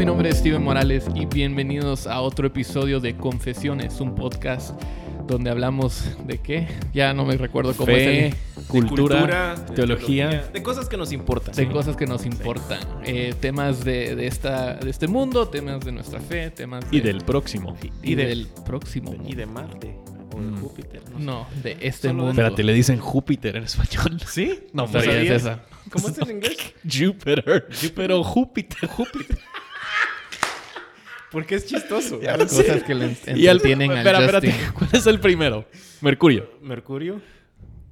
mi nombre es Steven Morales y bienvenidos a otro episodio de Confesiones, un podcast donde hablamos de qué, ya no me recuerdo cómo Fe, es cultura, de teología. de cosas que nos importan. de cosas que nos importan, eh, temas de, de esta, de este mundo, temas de nuestra fe, temas de- Y del próximo. y y de- del próximo Y de Marte o de Mm. Júpiter. No, sé. no, de este Solo mundo. Espérate, le dicen Júpiter en español. ¿Sí? No, esa. ¿Cómo es en inglés? Júpiter. Pero Júpiter. Júpiter. Porque es chistoso. Ya Las lo sé. cosas que le Y al espera, espérate. Justin. ¿Cuál es el primero? Mercurio. Mercurio,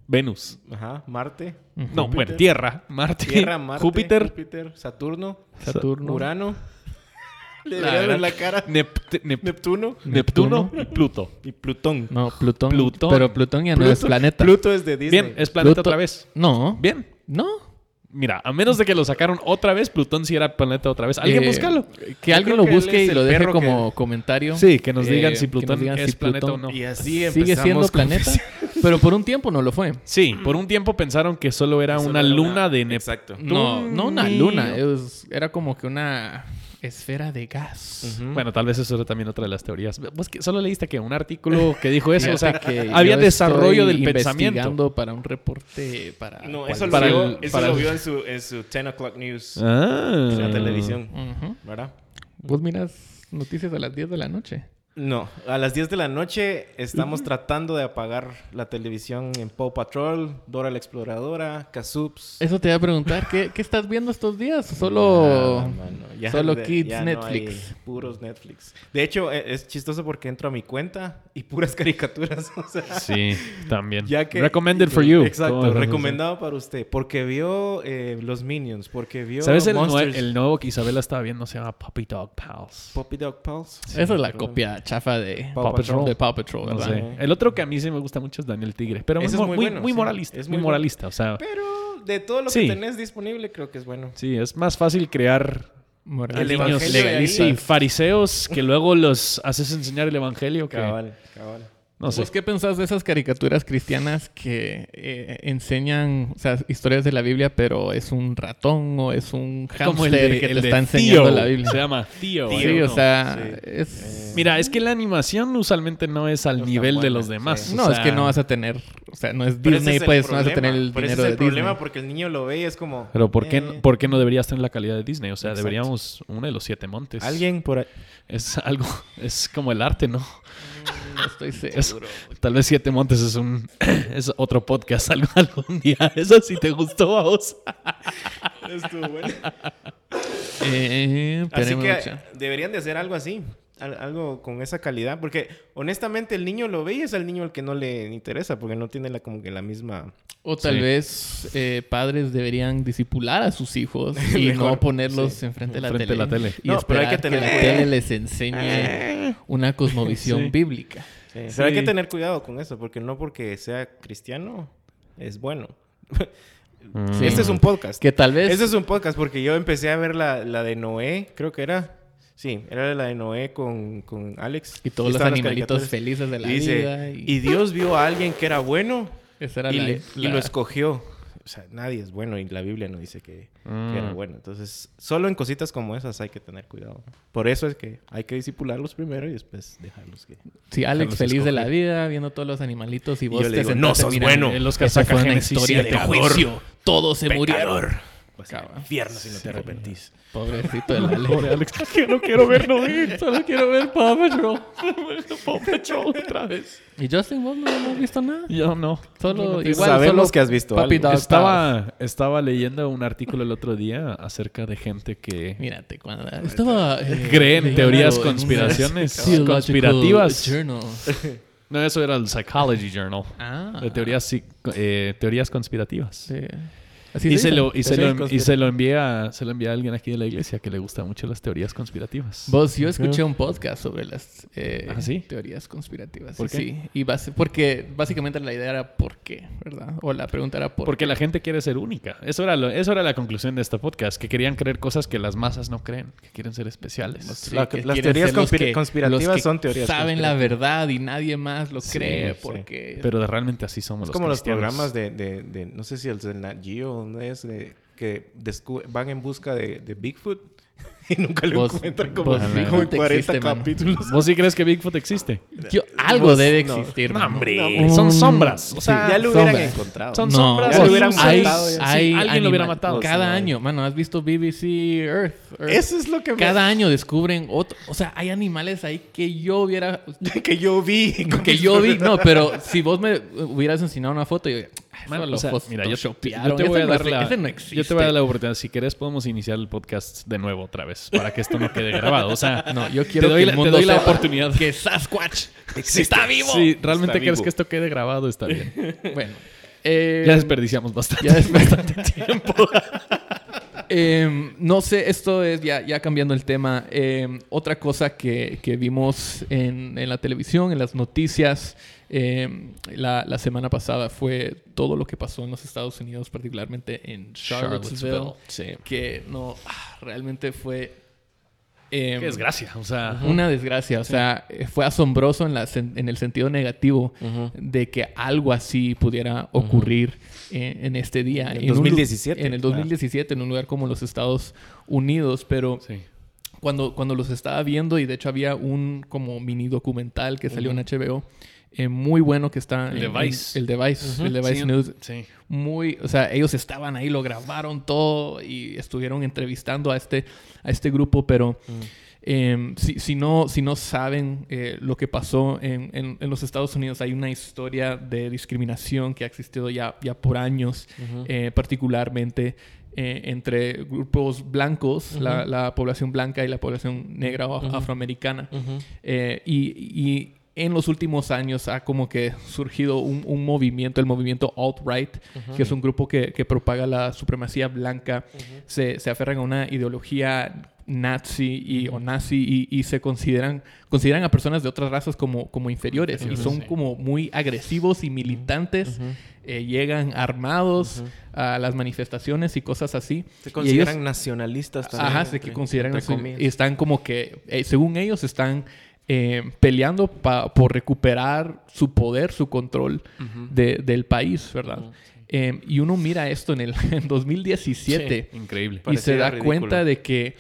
Venus. ajá, Marte, No, Júpiter. bueno, Tierra. Marte. Tierra, Marte, Júpiter. Júpiter, Saturno, Saturno. Urano. Le La ver la cara. Nept- Nep- Neptuno Neptuno y Pluto. y Plutón. No, Plutón. Plutón. Pero Plutón ya no es planeta. Pluto es de Disney. Bien, es planeta Pluto- otra vez. No. Bien. No. Mira, a menos de que lo sacaron otra vez, Plutón sí era planeta otra vez. Alguien Eh, búscalo. Que alguien lo que busque y lo deje como que- comentario. Sí, que nos digan Eh, si que nos Plutón digan es si planeta Plutón- o no. Y así Sigue empezamos siendo con- planeta, pero por un tiempo no lo fue. Sí, por un tiempo pensaron que solo era Solo una luna una- de Neptuno. Exacto. No, no una luna. es- era como que una esfera de gas. Bueno, tal vez eso era también otra de las teorías. Vos que solo leíste que un artículo que dijo eso, o sea, que había desarrollo del pensamiento. investigando para un reporte para. No, eso, lo, Para vio, el- eso para lo el- vio en su, en su 10 o'clock news Ah. en la televisión. ¿verdad? Vos miras noticias a las 10 de la noche. No, a las 10 de la noche estamos tratando de apagar la televisión en Paw Patrol, Dora la Exploradora, Kazoops. Eso te iba a preguntar, ¿qué, qué estás viendo estos días? Solo. Ah, mano, ya solo de- Kids ya no Netflix. hay puros Netflix. De hecho, e- es chistoso porque entro a mi cuenta y puras caricaturas. o sea, Sí, también. ya que... Recommended for you. ¿Cómo Exacto, recomendado para usted. Porque vio eh, los Minions, porque vio ¿Sabes el, el nuevo que Isabela estaba viendo? Se llama Puppy Dog Pals. Poppy Dog Pals. Esa es la copia chafa de Paw Patrol. de Paw Patrol, No ¿verdad? sé. El otro que a mí sí me gusta mucho es Daniel Tigre. Pero muy, es muy muy, bueno, muy sí. moralista. Es muy muy moralista. O sea, Pero de todo lo Sí. que tenés disponible, creo que es bueno. sí, es más fácil crear Moral. El niños evangelio de ahí. legalistas. Sí, fariseos que luego los haces enseñar el evangelio. Que, Cabal, cabal. No sé. ¿Vos qué pensás de esas caricaturas cristianas que eh, enseñan, o sea, historias de la Biblia, pero es un ratón o es un hámster de- que el te de está enseñando Theo. la Biblia? Se llama. Theo, sí, ¿eh? o No. sea, Sí. es... Mira, es que la animación usualmente no es al No nivel de los demás. sí. No, es sea, que no vas a tener, o sea, no es ese Disney, es pues no vas a tener problema. el Pero ese dinero es de el problema Disney. porque el niño lo ve y es como... Pero ¿por qué, eh, ¿por qué no deberías tener la calidad de Disney? O sea, Exacto. deberíamos uno de los siete montes. Alguien por ahí... Es algo, es como el arte, ¿no? No estoy Es- seguro. tal vez siete montes es un es otro podcast algo- algún día. Eso sí te gustó a vos. Estuvo bueno. Eh, Así que mucha. deberían de hacer algo así. Al- Algo con esa calidad. Porque honestamente el niño lo ve y es al niño al que no le interesa. Porque no tiene la, como que la misma... O tal Sí. vez eh, padres deberían disipular a sus hijos y Mejor, no ponerlos sí. enfrente de la tele. de la tele. Y No, pero hay esperar que que, tener- la tele les enseñe una cosmovisión Sí. bíblica. Sí, Pero hay que tener cuidado con eso. Porque no porque sea cristiano es bueno. Sí. Este es un podcast. Que tal vez... Este es un podcast porque yo empecé a ver la, la de Noé. Creo que era... Sí, era la de Noé con, con Alex. Y todos los estaban las animalitos felices de la Y dice, vida. Y, y Dios vio a alguien que era bueno esa era y, la- le- y la- lo escogió. O sea, nadie es bueno y la Biblia no dice que, que Mm. era bueno. Entonces, solo en cositas como esas hay que tener cuidado. Por eso es que hay que disipularlos primero y después dejarlos que... Sí, Alex feliz de la vida, viendo todos los animalitos y Y vos yo le te digo, sentaste, "No sos bueno". El Oscar esa saca fue una Génesis historia de juicio. Todos se murieron. Vas al Cabal. infierno si no te arrepentís. Pobrecito de la Pobre Alex. Que no quiero ver Noé. Solo quiero ver Paw Patrol. Paw Patrol otra vez. ¿Y Justin, vos no, no has visto nada? Yo no. Solo, igual, Sabemos solo que has visto algo. Estaba, estaba leyendo un artículo el otro día acerca de gente que Mírate, cuando estaba... eh, cree en leyendo teorías conspiraciones conspirativas. Journal. No, eso era el Psychology Journal. Ah. De teorías, eh, teorías conspirativas. Sí. Así Y se se, lo, y, se, lo, y se lo envía se lo envía a alguien aquí de la iglesia que le gusta mucho las teorías conspirativas. Vos, yo escuché un podcast sobre las eh, ¿Ah, sí? teorías conspirativas. ¿Por sí, qué? sí. Y base- porque básicamente la idea era por qué, ¿verdad? O la pregunta era por Porque la gente quiere ser única. Eso era, lo- eso era la conclusión de este podcast. Que querían creer cosas que las masas no creen. Que quieren ser especiales. Sí, La- que las teorías ser los conspira- que- conspirativas los que son teorías Saben la verdad y nadie más lo cree sí. porque... Pero realmente así somos Es los como los cristianos. programas de, de, de- no sé si el de Nat Geo, ¿dónde es? De, que van en busca de, de Bigfoot y nunca lo Vos- encuentran como, vos como en 40 existe, capítulos. ¿Vos sí crees que Bigfoot existe? Yo- algo Vos- debe no. existir. No, hombre. Un- Son sombras. O sea, ya lo hubieran sombras. encontrado. Son No, sombras. Ya lo hubieran hay, matado ya. hay Sí, alguien lo hubiera matado. Cada Sí, año, mano, ¿has visto BBC Earth? Earth? Eso es lo que me... Cada año descubren otro. O sea, hay animales ahí que yo hubiera. que yo vi. que yo vi. No, pero si vos me hubieras enseñado una foto, yo. "Ah, eso Man, lo o sea, mira, yo, yo te voy a dar la, no yo te voy a dar existe". la oportunidad. Si querés, podemos iniciar el podcast de nuevo otra vez para que esto no quede grabado. O sea, No, yo quiero te doy, que la, el te mundo doy la oportunidad. que Sasquatch está vivo. Si realmente Está quieres vivo. que esto quede grabado, está bien. Bueno. eh, Ya desperdiciamos bastante. ya es bastante tiempo. Em, no sé, esto es ya, ya cambiando el tema. em, otra cosa que, que vimos en, en la televisión, en las noticias, em, la, la semana pasada fue todo lo que pasó en los Estados Unidos, particularmente en Charlottesville. Sí. Que no, ah, realmente fue. em, Qué desgracia. O sea, una desgracia, o sea, eh, fue asombroso en, la en el sentido negativo de que algo así pudiera ocurrir eh, en este día. En un lu- 2017, En el claro. 2017, en un lugar como los Estados Unidos, pero sí. cuando, cuando los estaba viendo, y de hecho había un como mini documental que salió en HBO, eh, muy bueno que está... El en- de en- el de Vice, el de Vice Sí, News. Sí. muy, o sea, ellos estaban ahí, lo grabaron todo y estuvieron entrevistando a este, a este grupo, pero eh, si, si no, si no saben eh, lo que pasó en, en- en los Estados Unidos, hay una historia de discriminación que ha existido ya, ya por años, eh, particularmente eh, entre grupos blancos, la, la población blanca y la población negra o af- afroamericana. Eh, y, y en los últimos años ha como que surgido un, un movimiento, el movimiento alt-right, que es un grupo que, que propaga la supremacía blanca, se, se aferran a una ideología nazi y, o nazi y, y se consideran, consideran a personas de otras razas como, como inferiores y son Sí. como muy agresivos y militantes, eh, llegan armados a las manifestaciones y cosas así. Se consideran ellos- nacionalistas también. Ajá, se entre- consideran y están como que, eh, según ellos, están eh, peleando pa- por recuperar su poder, su control de- del país, ¿verdad? Eh, y uno mira esto en el en 2017 Increíble. y se da ridículo. cuenta de que,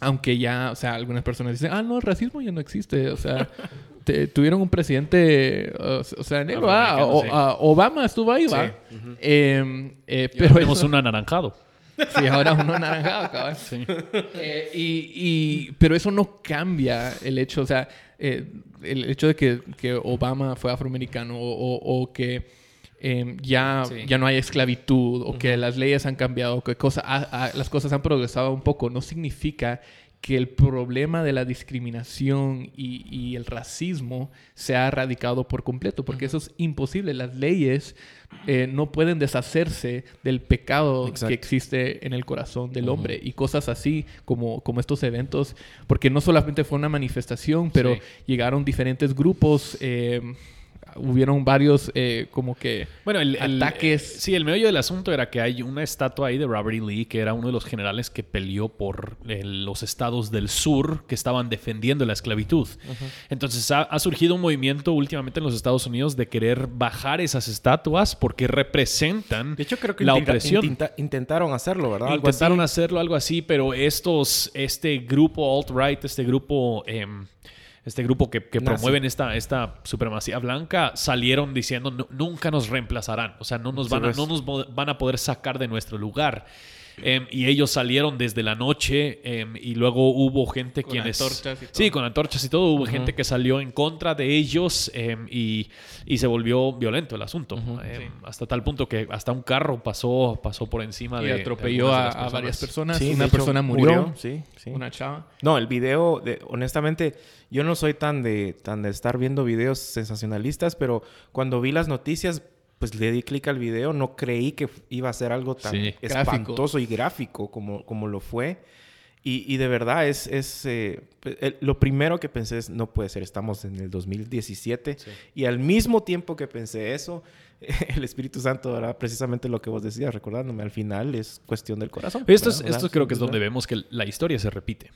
aunque ya, o sea, algunas personas dicen, ah, no, el racismo ya no existe, o sea, te- tuvieron un presidente, o, o sea, negro, ah, Afroamericano, o- sí. Obama estuvo ahí, va. Eh, eh, pero tenemos eso- un anaranjado. Sí, ahora uno naranjado, cabrón. Eh, y, y- pero eso no cambia el hecho, o sea, eh, el hecho de que, que Obama fue afroamericano o, que eh, ya, Sí. ya no hay esclavitud o que las leyes han cambiado, que cosa, las cosas han progresado un poco, no significa que el problema de la discriminación y, y el racismo se ha erradicado por completo, porque eso es imposible. Las leyes eh, no pueden deshacerse del pecado Exacto. que existe en el corazón del hombre y cosas así como, como estos eventos, porque no solamente fue una manifestación, pero Sí. llegaron diferentes grupos, eh, hubieron varios eh, como que Bueno, el, ataques. eh, sí, el meollo del asunto era que hay una estatua ahí de Robert E. Lee, que era uno de los generales que peleó por eh, los estados del sur que estaban defendiendo la esclavitud. Entonces ha, ha surgido un movimiento últimamente en los Estados Unidos de querer bajar esas estatuas porque representan De hecho, creo que la intenta- opresión. intenta- intentaron hacerlo, ¿verdad? Algo Intentaron así. hacerlo algo así, pero estos, este grupo alt-right, este grupo, em, este grupo que, que promueven esta, esta supremacía blanca, salieron diciendo "Nu- nunca nos reemplazarán, o sea, no nos van a, pues. no nos van a poder sacar de nuestro lugar. Em, y ellos salieron desde la noche em, y luego hubo gente Con quienes... antorchas y todo. Sí, con antorchas y todo. Hubo gente que salió en contra de ellos em, y, y se volvió violento el asunto. Em, Hasta tal punto que hasta un carro pasó, pasó por encima y de... de atropelló de a, a varias personas. Sí, una hecho, persona murió, Sí, sí. una chava. No, el video, de- honestamente, yo no soy tan de, tan de estar viendo videos sensacionalistas, pero cuando vi las noticias, pues le di clic al video, no creí que iba a ser algo tan Sí. espantoso y gráfico como, como lo fue. Y, y de verdad es, es eh, el- lo primero que pensé es, no puede ser, estamos en el 2017. Sí. Y al mismo tiempo que pensé eso, el Espíritu Santo era precisamente lo que vos decías, recordándome, al final es cuestión del corazón. Esto, es, esto creo que es donde vemos que la historia se repite,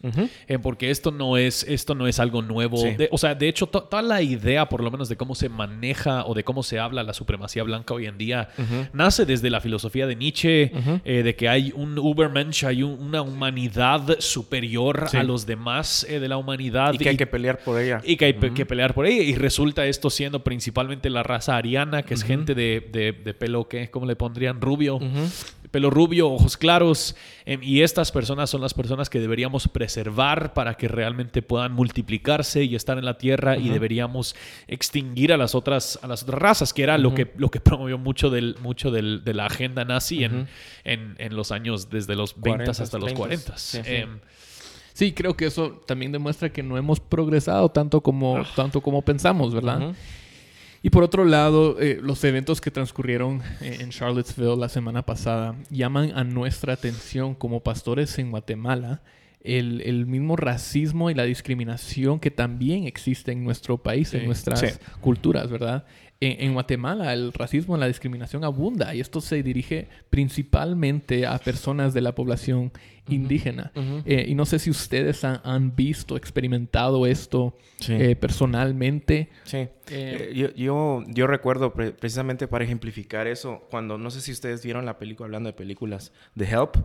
eh, porque esto no es, esto no es algo nuevo. o sea, de hecho, toda la idea, por lo menos, de cómo se maneja o de cómo se habla la supremacía blanca hoy en día, nace desde la filosofía de Nietzsche, eh, de que hay un Ubermensch, hay una humanidad superior a los demás eh, de la humanidad. Y que hay que pelear por ella. Y que hay que pelear por ella. Y resulta esto siendo principalmente la raza ariana, que es gente de, pelo, ¿qué? ¿Cómo le pondrían? Rubio. Pelo rubio, ojos claros. Em, y estas personas son las personas que deberíamos preservar para que realmente puedan multiplicarse y estar en la tierra. Y deberíamos extinguir a las otras, a las otras razas, que era lo, que, lo que promovió mucho, del, mucho del, de la agenda nazi en, en, los años desde los 20 hasta los 40. Em, sí, creo que eso también demuestra que no hemos progresado tanto como, ah. tanto como pensamos, ¿verdad? Y por otro lado, eh, los eventos que transcurrieron eh, en Charlottesville la semana pasada llaman a nuestra atención como pastores en Guatemala el, mismo racismo y la discriminación que también existe en nuestro país, en nuestras culturas, ¿verdad? En, Guatemala el racismo la discriminación abunda y esto se dirige principalmente a personas de la población indígena. Eh, y no sé si ustedes han, visto, experimentado esto eh, personalmente. Sí. Eh, yo, yo, recuerdo precisamente para ejemplificar eso, cuando no sé si ustedes vieron la película, hablando de películas, The Help.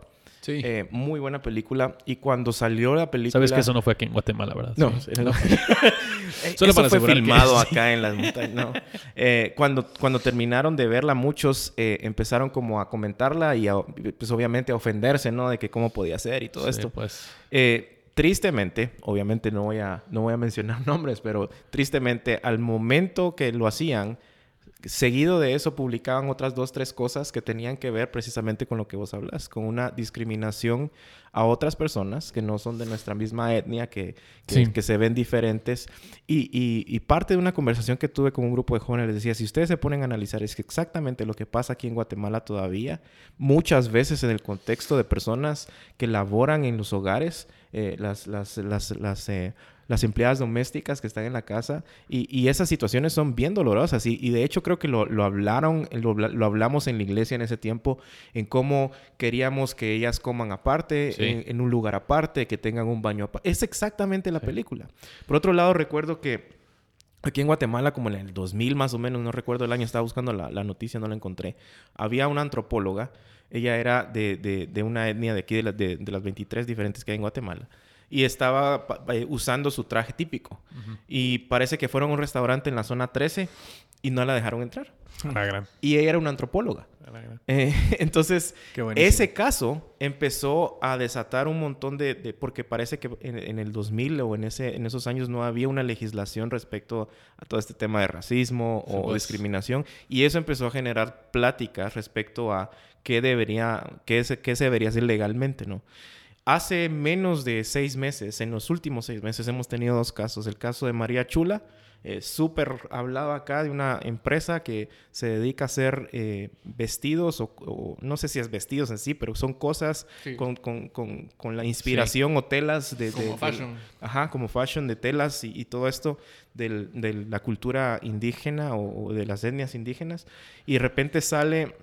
Sí. Eh, muy buena película. Y cuando salió la película... Sabes que eso no fue aquí en Guatemala, ¿verdad? No. Solo eso fue filmado acá en las montañas. Eh, cuando, cuando terminaron de verla, muchos eh, empezaron como a comentarla y pues obviamente a ofenderse, ¿no? De que cómo podía ser y todo esto. Pues. tristemente, obviamente no voy, a, no voy a mencionar nombres, pero tristemente al momento que lo hacían Seguido de eso publicaban otras dos, tres cosas que tenían que ver precisamente con lo que vos hablas, con una discriminación a otras personas que no son de nuestra misma etnia, que, que, se ven diferentes. Y, y, parte de una conversación que tuve con un grupo de jóvenes les decía, si ustedes se ponen a analizar, es que exactamente lo que pasa aquí en Guatemala todavía, muchas veces en el contexto de personas que laboran en los hogares, eh, las, las, las, las eh, las empleadas domésticas que están en la casa y, esas situaciones son bien dolorosas. Y, de hecho creo que lo, hablaron, lo, hablamos en la iglesia en ese tiempo, en cómo queríamos que ellas coman aparte, en, un lugar aparte, que tengan un baño aparte. Es exactamente la película. Por otro lado, recuerdo que aquí en Guatemala, como en el 2000 más o menos, no recuerdo el año, estaba buscando la, noticia, no la encontré, había una antropóloga, ella era de, una etnia de aquí, de, de las 23 diferentes que hay en Guatemala y estaba eh, usando su traje típico. Y parece que fueron a un restaurante en la zona 13 y no la dejaron entrar. Y ella era una antropóloga. Eh, entonces, ese caso empezó a desatar un montón de... porque parece que en, el 2000 o en, ese, en esos años no había una legislación respecto a todo este tema de racismo o pues. discriminación. Y eso empezó a generar pláticas respecto a qué debería, qué, qué se debería hacer legalmente, ¿no? Hace menos de seis meses, en los últimos seis meses, hemos tenido dos casos. El caso de María Chula, eh, súper hablado acá de una empresa que se dedica a hacer eh, vestidos, o, no sé si es vestidos en sí, pero son cosas con, con, con, la inspiración o telas de... Como fashion. ajá, como fashion de telas y, todo esto de la cultura indígena o, de las etnias indígenas. Y de repente sale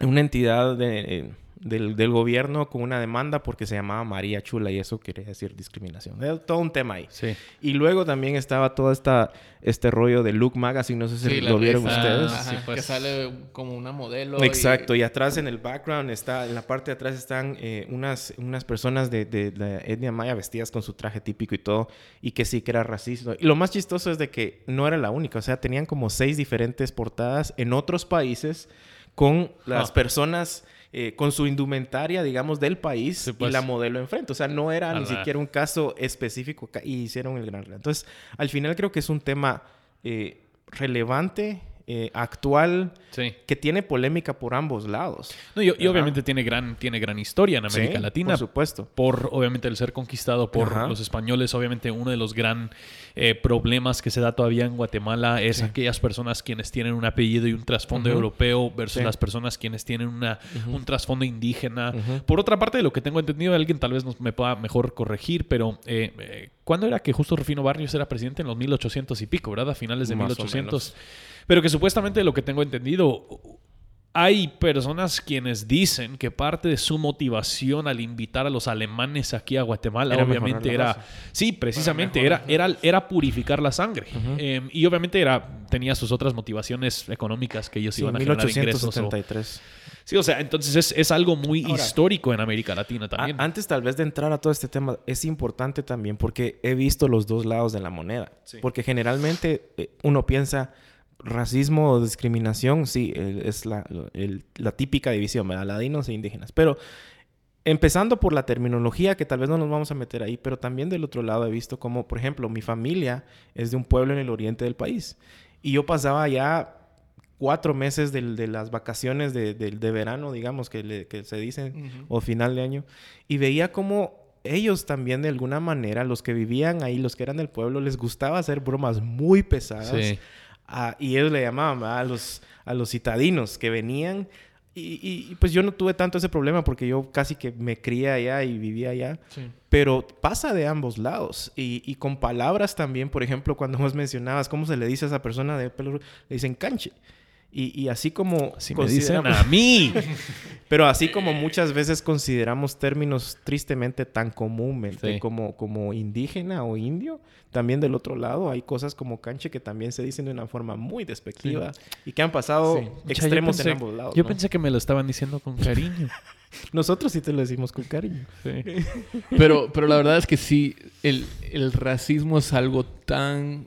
una entidad de... Eh, del, del, gobierno con una demanda porque se llamaba María Chula y eso quería decir discriminación. todo un tema ahí. Sí. Y luego también estaba todo esta, este rollo de Look Magazine, no sé si lo vieron ustedes. Pues. Que sale como una modelo. Exacto, y... atrás en el background está, en la parte de atrás están eh, unas, unas personas de, de, la etnia maya vestidas con su traje típico y todo, y que sí que era racista. Y lo más chistoso es de que no era la única, o sea, tenían como seis diferentes portadas en otros países con las ah. personas eh, con su indumentaria, digamos, del país y pues. la modelo enfrente. O sea, no era ni siquiera un caso específico y hicieron el gran... Entonces, al final creo que es un tema eh, relevante eh, actual que tiene polémica por ambos lados. y, obviamente tiene gran, tiene gran historia en América Latina. Por supuesto. Por obviamente el ser conquistado por los españoles. Obviamente uno de los gran eh, problemas que se da todavía en Guatemala es aquellas personas quienes tienen un apellido y un trasfondo europeo versus las personas quienes tienen una, un trasfondo indígena. Por otra parte, de lo que tengo entendido, alguien tal vez nos, me pueda mejor corregir, pero eh, ¿cuándo era que justo Rufino Barrios era presidente? En los 1800 y pico, ¿verdad? A finales de 1800. Pero que supuestamente lo que tengo entendido, hay personas quienes dicen que parte de su motivación al invitar a los alemanes aquí a Guatemala, obviamente era, sí, precisamente era, era, era purificar la sangre. Em, y obviamente era, tenía sus otras motivaciones económicas que ellos iban a generar ingresos. sí, o sea, entonces es, es algo muy histórico en América Latina también. antes tal vez de entrar a todo este tema, es importante también porque he visto los dos lados de la moneda. Porque generalmente eh, uno piensa racismo o discriminación, sí, es la, típica división, ¿verdad? Ladinos e indígenas. Pero empezando por la terminología, que tal vez no nos vamos a meter ahí, pero también del otro lado he visto como, por ejemplo, mi familia es de un pueblo en el oriente del país. Y yo pasaba ya cuatro meses de, las vacaciones de, verano, digamos, que, se dicen, o final de año, y veía como ellos también de alguna manera, los que vivían ahí, los que eran del pueblo, les gustaba hacer bromas muy pesadas. Sí y ellos le llamaban a los, a los citadinos que venían. Y, pues yo no tuve tanto ese problema porque yo casi que me crié allá y vivía allá. Pero pasa de ambos lados. Y, con palabras también, por ejemplo, cuando vos mencionabas cómo se le dice a esa persona de pelo, le dicen canche. Y, así como... Así me dicen a mí. pero así como muchas veces consideramos términos tristemente tan comúnmente como, como indígena o indio, también del otro lado hay cosas como canche que también se dicen de una forma muy despectiva y que han pasado extremos en ambos lados. Yo pensé que me lo estaban diciendo con cariño. Nosotros sí te lo decimos con cariño. pero, pero la verdad es que sí, el, el racismo es algo tan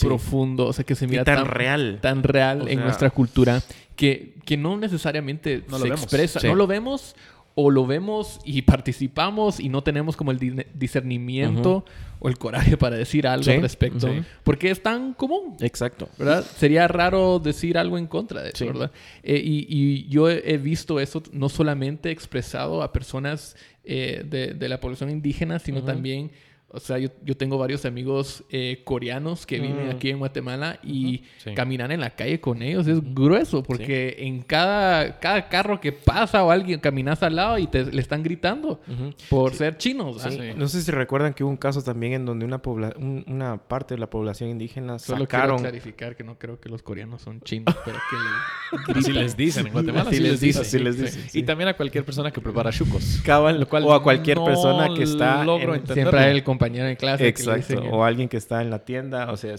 profundo, o sea, que se mira tan, real. Tan real en nuestra cultura que, que no necesariamente no se lo expresa. No lo vemos o lo vemos y participamos y no tenemos como el discernimiento o el coraje para decir algo al respecto. Porque es tan común. Exacto. ¿Verdad? Sería raro decir algo en contra de eso, ¿verdad? Eh, y, yo he visto eso no solamente expresado a personas eh, de, de, la población indígena, sino también o sea, yo, yo tengo varios amigos eh, coreanos que viven mm. aquí en Guatemala y caminar en la calle con ellos es grueso porque en cada, cada carro que pasa o alguien caminas al lado y te, le están gritando por ser chinos. No sé si recuerdan que hubo un caso también en donde una, una parte de la población indígena Solo sacaron... quiero clarificar que no creo que los coreanos son chinos, pero que Así les dicen. En Guatemala así, les dicen. les dicen. Y también a cualquier persona que prepara chucos. Cabal, o a cualquier persona que está... En... Siempre hay el en clase. Exacto. o alguien que está en la tienda. O sea,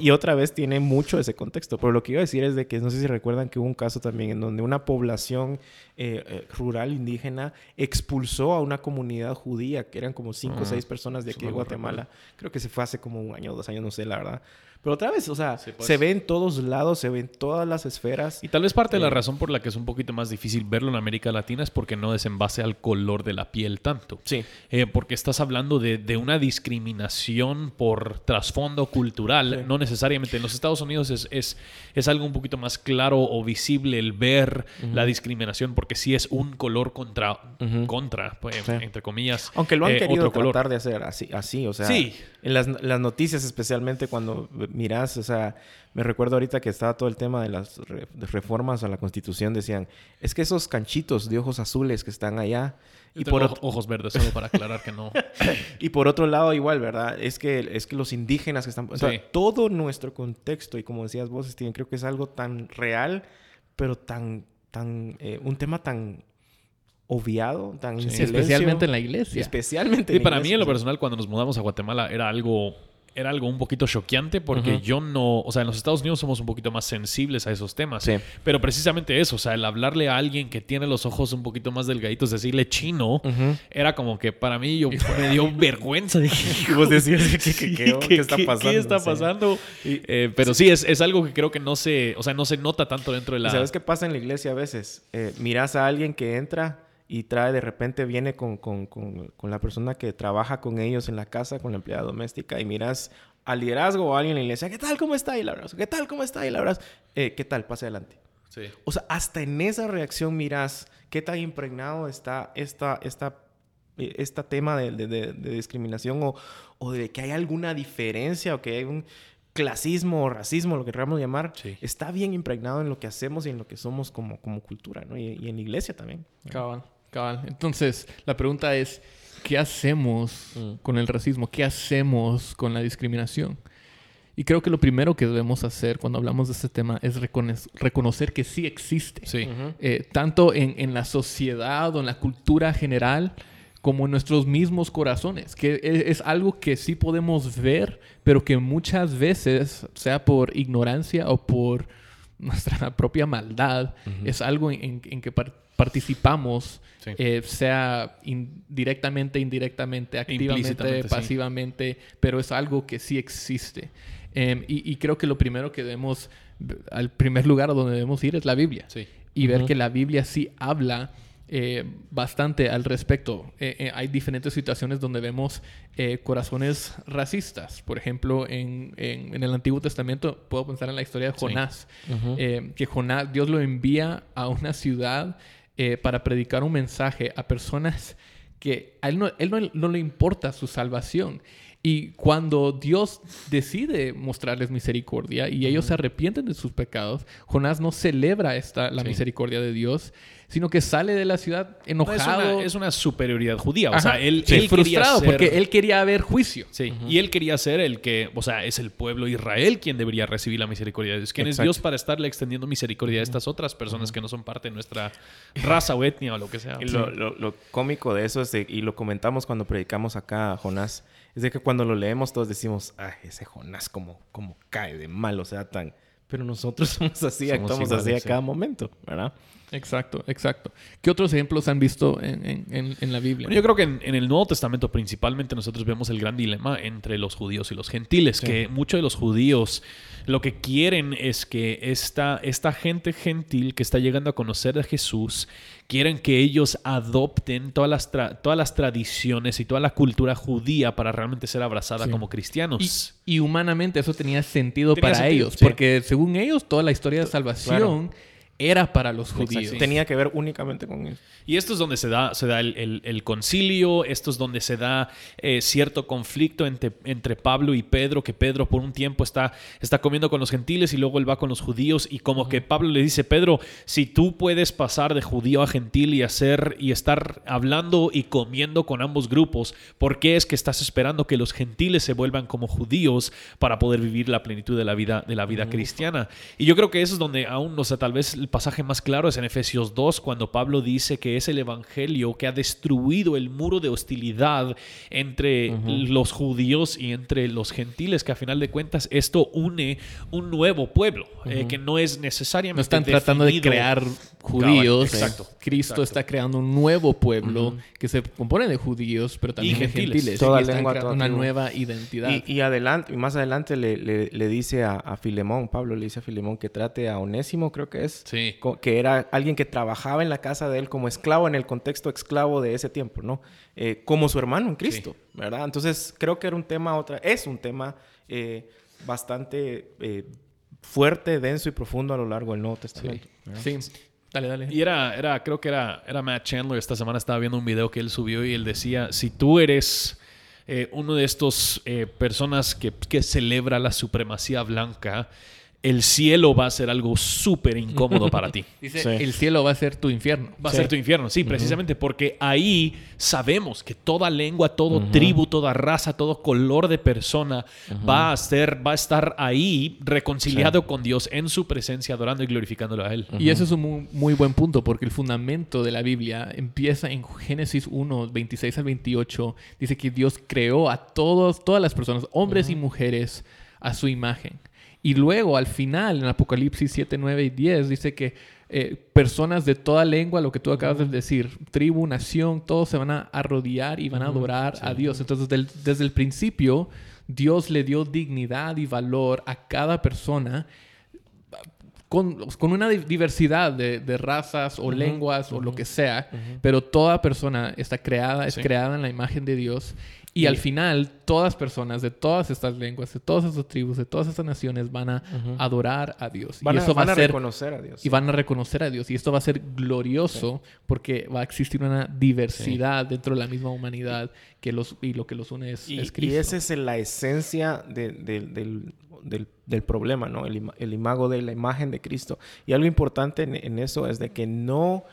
y otra vez tiene mucho ese contexto. Pero lo que iba a decir es de que no sé si recuerdan que hubo un caso también en donde una población eh, eh, rural indígena expulsó a una comunidad judía, que eran como cinco o seis personas de aquí de Guatemala. Creo que se fue hace como un año o dos años, no sé, la verdad. Pero otra vez, o sea, pues. se ve en todos lados, se ve en todas las esferas. Y tal vez parte de la eh, razón por la que es un poquito más difícil verlo en América Latina es porque no es en base al color de la piel tanto. Sí. Eh, porque estás hablando de, una discriminación por trasfondo cultural. No necesariamente. En los Estados Unidos es, es, es, algo un poquito más claro o visible el ver la discriminación porque sí es un color contra, contra pues, entre comillas. Aunque lo han eh, querido tratar de hacer así, así, o sea, sí. en las, las noticias especialmente cuando mirás, o sea, me recuerdo ahorita que estaba todo el tema de las reformas a la Constitución, decían, es que esos canchitos de ojos azules que están allá... Y por ojos verdes, solo para aclarar que no. y por otro lado, igual, ¿verdad? Es que, es que los indígenas que están... O sea, todo nuestro contexto, y como decías vos, Steven, creo que es algo tan real, pero tan... tan eh, un tema tan obviado, tan Especialmente en la iglesia. Especialmente. Y para mí, en lo personal, cuando nos mudamos a Guatemala, era algo era algo un poquito choqueante porque yo no, o sea, en los Estados Unidos somos un poquito más sensibles a esos temas. Sí. Pero precisamente eso, o sea, el hablarle a alguien que tiene los ojos un poquito más delgaditos, decirle chino, era como que para mí yo me dio vergüenza. Dije, vos decías, ¿qué, está pasando? ¿Qué está pasando? Eh, pero sí, es, es, algo que creo que no se, o sea, no se nota tanto dentro de la... ¿Sabes qué pasa en la iglesia a veces? Eh, miras a alguien que entra y trae de repente viene con, con, con, con, la persona que trabaja con ellos en la casa, con la empleada doméstica, y miras al liderazgo o a alguien en la iglesia, ¿qué tal? ¿Cómo está? Y la abrazo. ¿Qué tal? ¿Cómo está? Y la abrazo. Eh, ¿Qué tal? Pase adelante. Sí. O sea, hasta en esa reacción miras qué tan impregnado está esta, esta, eh, esta tema de, de, de, discriminación o, o, de que hay alguna diferencia o que hay un clasismo o racismo, lo que queramos llamar, está bien impregnado en lo que hacemos y en lo que somos como, como cultura, ¿no? Y, y en la iglesia también. Cabal. Entonces, la pregunta es, ¿qué hacemos mm. con el racismo? ¿Qué hacemos con la discriminación? Y creo que lo primero que debemos hacer cuando hablamos de este tema es reconocer que sí existe. Sí. Eh, tanto en, en, la sociedad o en la cultura general como en nuestros mismos corazones. Que e, es, algo que sí podemos ver, pero que muchas veces, sea por ignorancia o por nuestra propia maldad, es algo en, que participamos, eh, sea directamente, indirectamente, activamente, pasivamente, pero es algo que sí existe. Em, y, creo que lo primero que debemos, al primer lugar a donde debemos ir es la Biblia. Y ver que la Biblia sí habla eh, bastante al respecto. Eh, hay diferentes situaciones donde vemos corazones racistas. Por ejemplo, en, en, el Antiguo Testamento puedo pensar en la historia de Jonás. que Jonás, Dios lo envía a una ciudad eh, para predicar un mensaje a personas que a él, no, él no, le importa su salvación. Y cuando Dios decide mostrarles misericordia y ellos se arrepienten de sus pecados, Jonás no celebra esta, la misericordia de Dios, sino que sale de la ciudad enojado. es, una, superioridad judía. O sea, él, frustrado porque él quería ver juicio. Sí, y él quería ser el que, o sea, es el pueblo Israel quien debería recibir la misericordia de Dios. ¿Quién es Dios para estarle extendiendo misericordia a estas otras personas que no son parte de nuestra raza o etnia o lo que sea? Y lo, cómico de eso es, y lo comentamos cuando predicamos acá a Jonás, es de que cuando lo leemos todos decimos, ay, ese Jonás como, como cae de mal, o sea, tan... Pero nosotros somos así, actuamos así a cada momento, ¿verdad? Exacto, exacto. ¿Qué otros ejemplos han visto en, la Biblia? yo creo que en, el Nuevo Testamento principalmente nosotros vemos el gran dilema entre los judíos y los gentiles, que muchos de los judíos lo que quieren es que esta, esta gente gentil que está llegando a conocer a Jesús, quieren que ellos adopten todas las, todas las tradiciones y toda la cultura judía para realmente ser abrazada como cristianos. Y, humanamente eso tenía sentido para ellos, porque según ellos toda la historia de salvación era para los judíos. Tenía que ver únicamente con eso. Y esto es donde se da, se da el, concilio, esto es donde se da eh, cierto conflicto entre, entre, Pablo y Pedro, que Pedro por un tiempo está, está comiendo con los gentiles y luego él va con los judíos y como que Pablo le dice, Pedro, si tú puedes pasar de judío a gentil y hacer y estar hablando y comiendo con ambos grupos, ¿por qué es que estás esperando que los gentiles se vuelvan como judíos para poder vivir la plenitud de la vida, de la vida cristiana? Y yo creo que eso es donde aún, o sea, tal vez el pasaje más claro es en Efesios 2, cuando Pablo dice que es el Evangelio que ha destruido el muro de hostilidad entre los judíos y entre los gentiles, que a final de cuentas esto une un nuevo pueblo, eh, que no es necesariamente... No están tratando de crear judíos. Exacto. Cristo está creando un nuevo pueblo que se compone de judíos, pero también de gentiles. Toda lengua, una nueva identidad. Y, adelante, más adelante le, le, dice a, a, Filemón, Pablo le dice a Filemón que trate a Onésimo, creo que es, que era alguien que trabajaba en la casa de él como esclavo en el contexto esclavo de ese tiempo, ¿no? Eh, como su hermano en Cristo, ¿verdad? Entonces creo que era un tema, otra, es un tema eh, bastante eh, fuerte, denso y profundo a lo largo del Nuevo Testamento. Sí. Dale, dale. Y era, era, creo que era, era Matt Chandler. Esta semana estaba viendo un video que él subió y él decía, si tú eres uno de estos personas que, que celebra la supremacía blanca, el cielo va a ser algo súper incómodo para ti. Dice, el cielo va a ser tu infierno. Va a ser tu infierno, sí, precisamente porque ahí sabemos que toda lengua, todo tribu, toda raza, todo color de persona va a ser, va a estar ahí reconciliado con Dios en su presencia, adorando y glorificándolo a Él. Y ese es un muy, buen punto porque el fundamento de la Biblia empieza en Génesis 1, 26 al 28. Dice que Dios creó a todos, todas las personas, hombres y mujeres, a su imagen. Y luego al final, en Apocalipsis 7, 9 y 10, dice que eh, personas de toda lengua, lo que tú acabas de decir, tribu, nación, todos se van a arrodillar y van a adorar a Dios. Entonces, desde el principio, Dios le dio dignidad y valor a cada persona con, una diversidad de, razas o lenguas o lo que sea, pero toda persona está creada, es creada en la imagen de Dios y, al final, todas personas de todas estas lenguas, de todas estas tribus, de todas estas naciones van a adorar a Dios. Van, y eso va a, reconocer a Dios. Y van a reconocer a Dios. Y esto va a ser glorioso porque va a existir una diversidad dentro de la misma humanidad que los, y lo que los une es, Cristo. Y esa es la esencia del, del, problema, ¿no? El, el, imago de la imagen de Cristo. Y algo importante en, en eso es de que no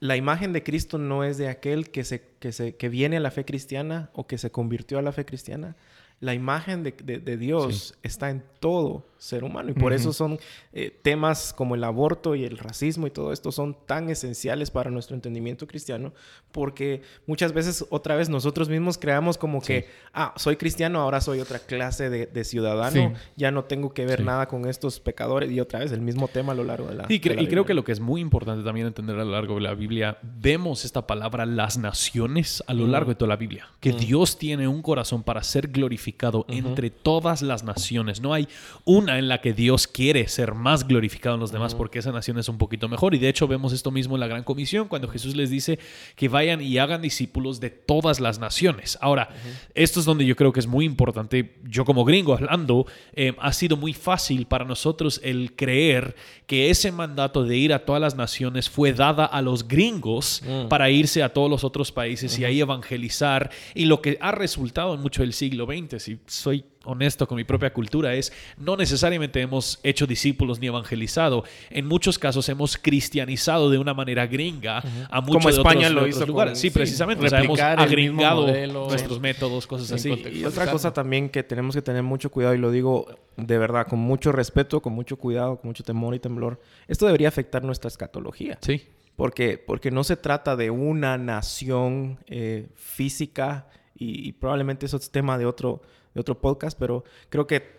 la imagen de Cristo no es de aquel que, se, que, se, que viene a la fe cristiana o que se convirtió a la fe cristiana. La imagen de, Dios está en todo ser humano. Y por eso son eh, temas como el aborto y el racismo y todo esto son tan esenciales para nuestro entendimiento cristiano, porque muchas veces otra vez nosotros mismos creamos como que, ah, soy cristiano, ahora soy otra clase de, ciudadano, ya no tengo que ver nada con estos pecadores y otra vez el mismo tema a lo largo de la... y creo que lo que es muy importante también entender a lo largo de la Biblia, vemos esta palabra las naciones a lo largo de toda la Biblia, que Dios tiene un corazón para ser glorificado entre todas las naciones. No hay un en la que Dios quiere ser más glorificado en los demás porque esa nación es un poquito mejor. Y de hecho vemos esto mismo en la Gran Comisión cuando Jesús les dice que vayan y hagan discípulos de todas las naciones. Ahora, esto es donde yo creo que es muy importante. Yo como gringo hablando, eh, ha sido muy fácil para nosotros el creer que ese mandato de ir a todas las naciones fue dada a los gringos mm. para irse a todos los otros países y ahí evangelizar. Y lo que ha resultado en mucho del siglo XX, si soy honesto con mi propia cultura es no necesariamente hemos hecho discípulos ni evangelizado. En muchos casos hemos cristianizado de una manera gringa a muchos Como España lo hizo lugares. sí, precisamente. hemos agringado nuestros métodos, cosas así. Y otra cosa también que tenemos que tener mucho cuidado, y lo digo de verdad, con mucho respeto, con mucho cuidado, con mucho temor y temblor, esto debería afectar nuestra escatología. Sí. Porque, porque no se trata de una nación eh, física y, y, probablemente eso es tema de otro, otro podcast, pero creo que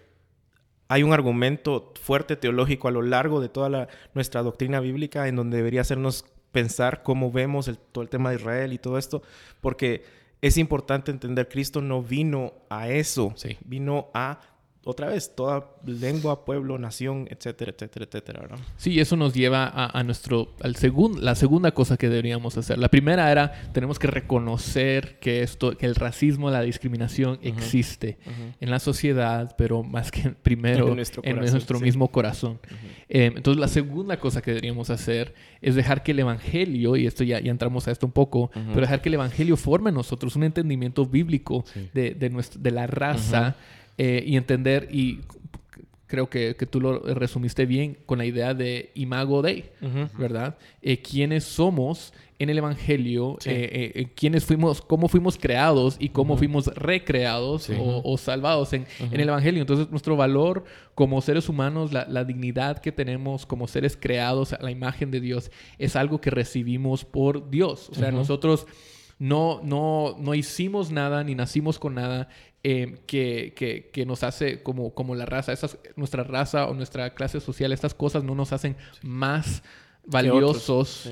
hay un argumento fuerte teológico a lo largo de toda nuestra doctrina bíblica en donde debería hacernos pensar cómo vemos el, todo el tema de Israel y todo esto, porque es importante entender, Cristo no vino a eso, vino a otra vez, toda lengua, pueblo, nación, etcétera, etcétera, etcétera, ¿verdad? Sí, eso nos lleva a, nuestro, al segundo, la segunda cosa que deberíamos hacer. La primera era, tenemos que reconocer que esto, que el racismo, la discriminación existe en la sociedad, pero más que primero en nuestro, mismo corazón. Eh, entonces, la segunda cosa que deberíamos hacer es dejar que el evangelio, y esto ya, ya entramos a esto un poco, pero dejar que el evangelio forme en nosotros un entendimiento bíblico de, de, de la raza eh, y entender, y creo que, que, tú lo resumiste bien con la idea de imago Dei, ¿verdad? Eh, quiénes somos en el Evangelio, eh, eh, quiénes fuimos, cómo fuimos creados y cómo fuimos recreados o, salvados en, en, el Evangelio. Entonces, nuestro valor como seres humanos, la, la, dignidad que tenemos como seres creados a la imagen de Dios, es algo que recibimos por Dios. O sea, nosotros no, no, no hicimos nada ni nacimos con nada. Em, que, que, que, nos hace como, como la raza, esas, nuestra raza o nuestra clase social, estas cosas no nos hacen más valiosos.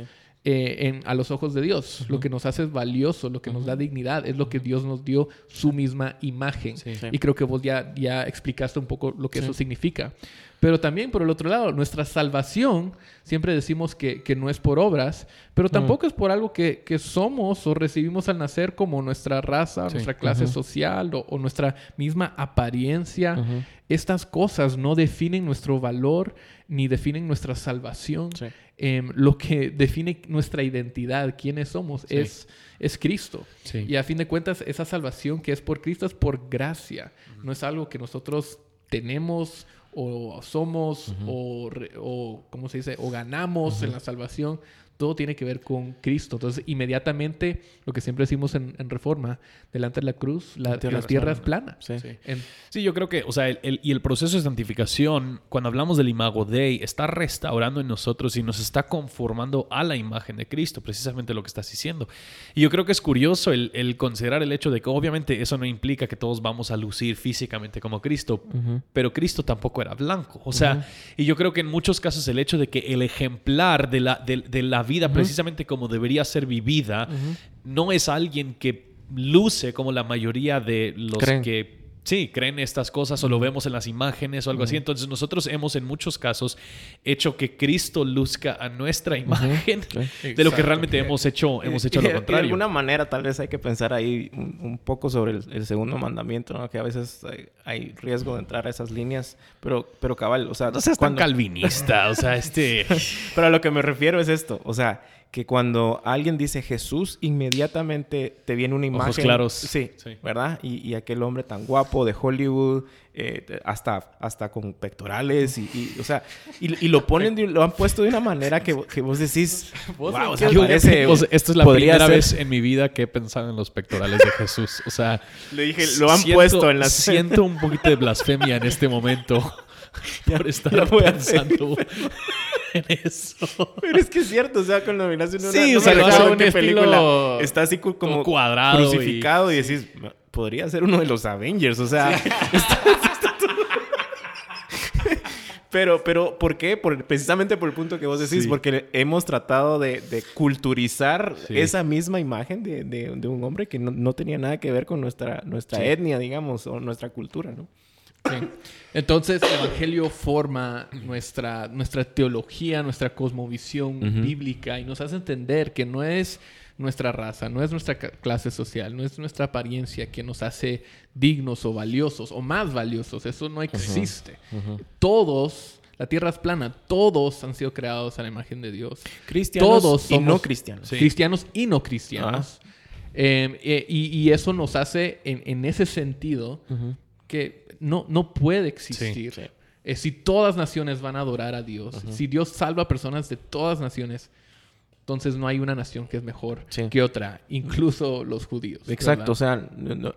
Eh, en, a los ojos de Dios. Lo que nos hace es valioso, lo que nos da dignidad, es lo que Dios nos dio su misma imagen. Y creo que vos ya, ya explicaste un poco lo que eso significa. Pero también, por el otro lado, nuestra salvación, siempre decimos que, que no es por obras, pero tampoco es por algo que, que, somos o recibimos al nacer como nuestra raza, nuestra clase social o, nuestra misma apariencia. Estas cosas no definen nuestro valor ni definen nuestra salvación. Em, lo que define nuestra identidad, quiénes somos, es, es Cristo. Y a fin de cuentas, esa salvación que es por Cristo es por gracia. No es algo que nosotros tenemos o somos o, o, ¿cómo se dice? O ganamos en la salvación, todo tiene que ver con Cristo. Entonces, inmediatamente, lo que siempre decimos en, Reforma, delante de la cruz, la, tierra, es plana. Sí. yo creo que, o sea, el, y el proceso de santificación, cuando hablamos del imago Dei, está restaurando en nosotros y nos está conformando a la imagen de Cristo, precisamente lo que estás diciendo. Y yo creo que es curioso el, considerar el hecho de que obviamente eso no implica que todos vamos a lucir físicamente como Cristo, pero Cristo tampoco era blanco. O sea, y yo creo que en muchos casos el hecho de que el ejemplar de la, de la vida precisamente como debería ser vivida, no es alguien que luce como la mayoría de los que sí, creen estas cosas o lo vemos en las imágenes o algo así. Entonces nosotros hemos en muchos casos hecho que Cristo luzca a nuestra imagen de lo que realmente hemos hecho, hemos hecho lo contrario. De alguna manera tal vez hay que pensar ahí un, poco sobre el, segundo mandamiento, que a veces hay, riesgo de entrar a esas líneas, pero, pero cabal, o sea... No seas tan calvinista, o sea, este... pero a lo que me refiero es esto, o sea que cuando alguien dice Jesús, inmediatamente te viene una imagen. Ojos claros. Sí, ¿verdad? Y, aquel hombre tan guapo de Hollywood, eh, hasta, hasta con pectorales, y, o sea, y, lo ponen, lo han puesto de una manera que, vos decís, wow, o sea, parece, esto es la primera vez en mi vida que he pensado en los pectorales de Jesús. O sea, le dije, lo han puesto en la... Siento un poquito de blasfemia en este momento por estar pensando en eso. Pero es que es cierto, o sea, cuando miras una, sí, o sea, una película, está así como cuadrado crucificado y... decís, podría ser uno de los Avengers, o sea, Pero, pero, ¿por qué? Por, precisamente por el punto que vos decís, porque hemos tratado de, culturizar esa misma imagen de, de, un hombre que no, no, tenía nada que ver con nuestra, nuestra etnia, digamos, o nuestra cultura, ¿no? Entonces, el Evangelio forma nuestra, nuestra teología, nuestra cosmovisión bíblica y nos hace entender que no es nuestra raza, no es nuestra clase social, no es nuestra apariencia que nos hace dignos o valiosos o más valiosos. Eso no existe. Todos, la tierra es plana, todos han sido creados a la imagen de Dios. Cristianos todos y no cristianos. Cristianos y no cristianos. Em, eh, y, eso nos hace, en, ese sentido, que no, no puede existir. Eh, si todas naciones van a adorar a Dios, si Dios salva a personas de todas naciones, entonces no hay una nación que es mejor que otra, incluso los judíos. Exacto, o sea,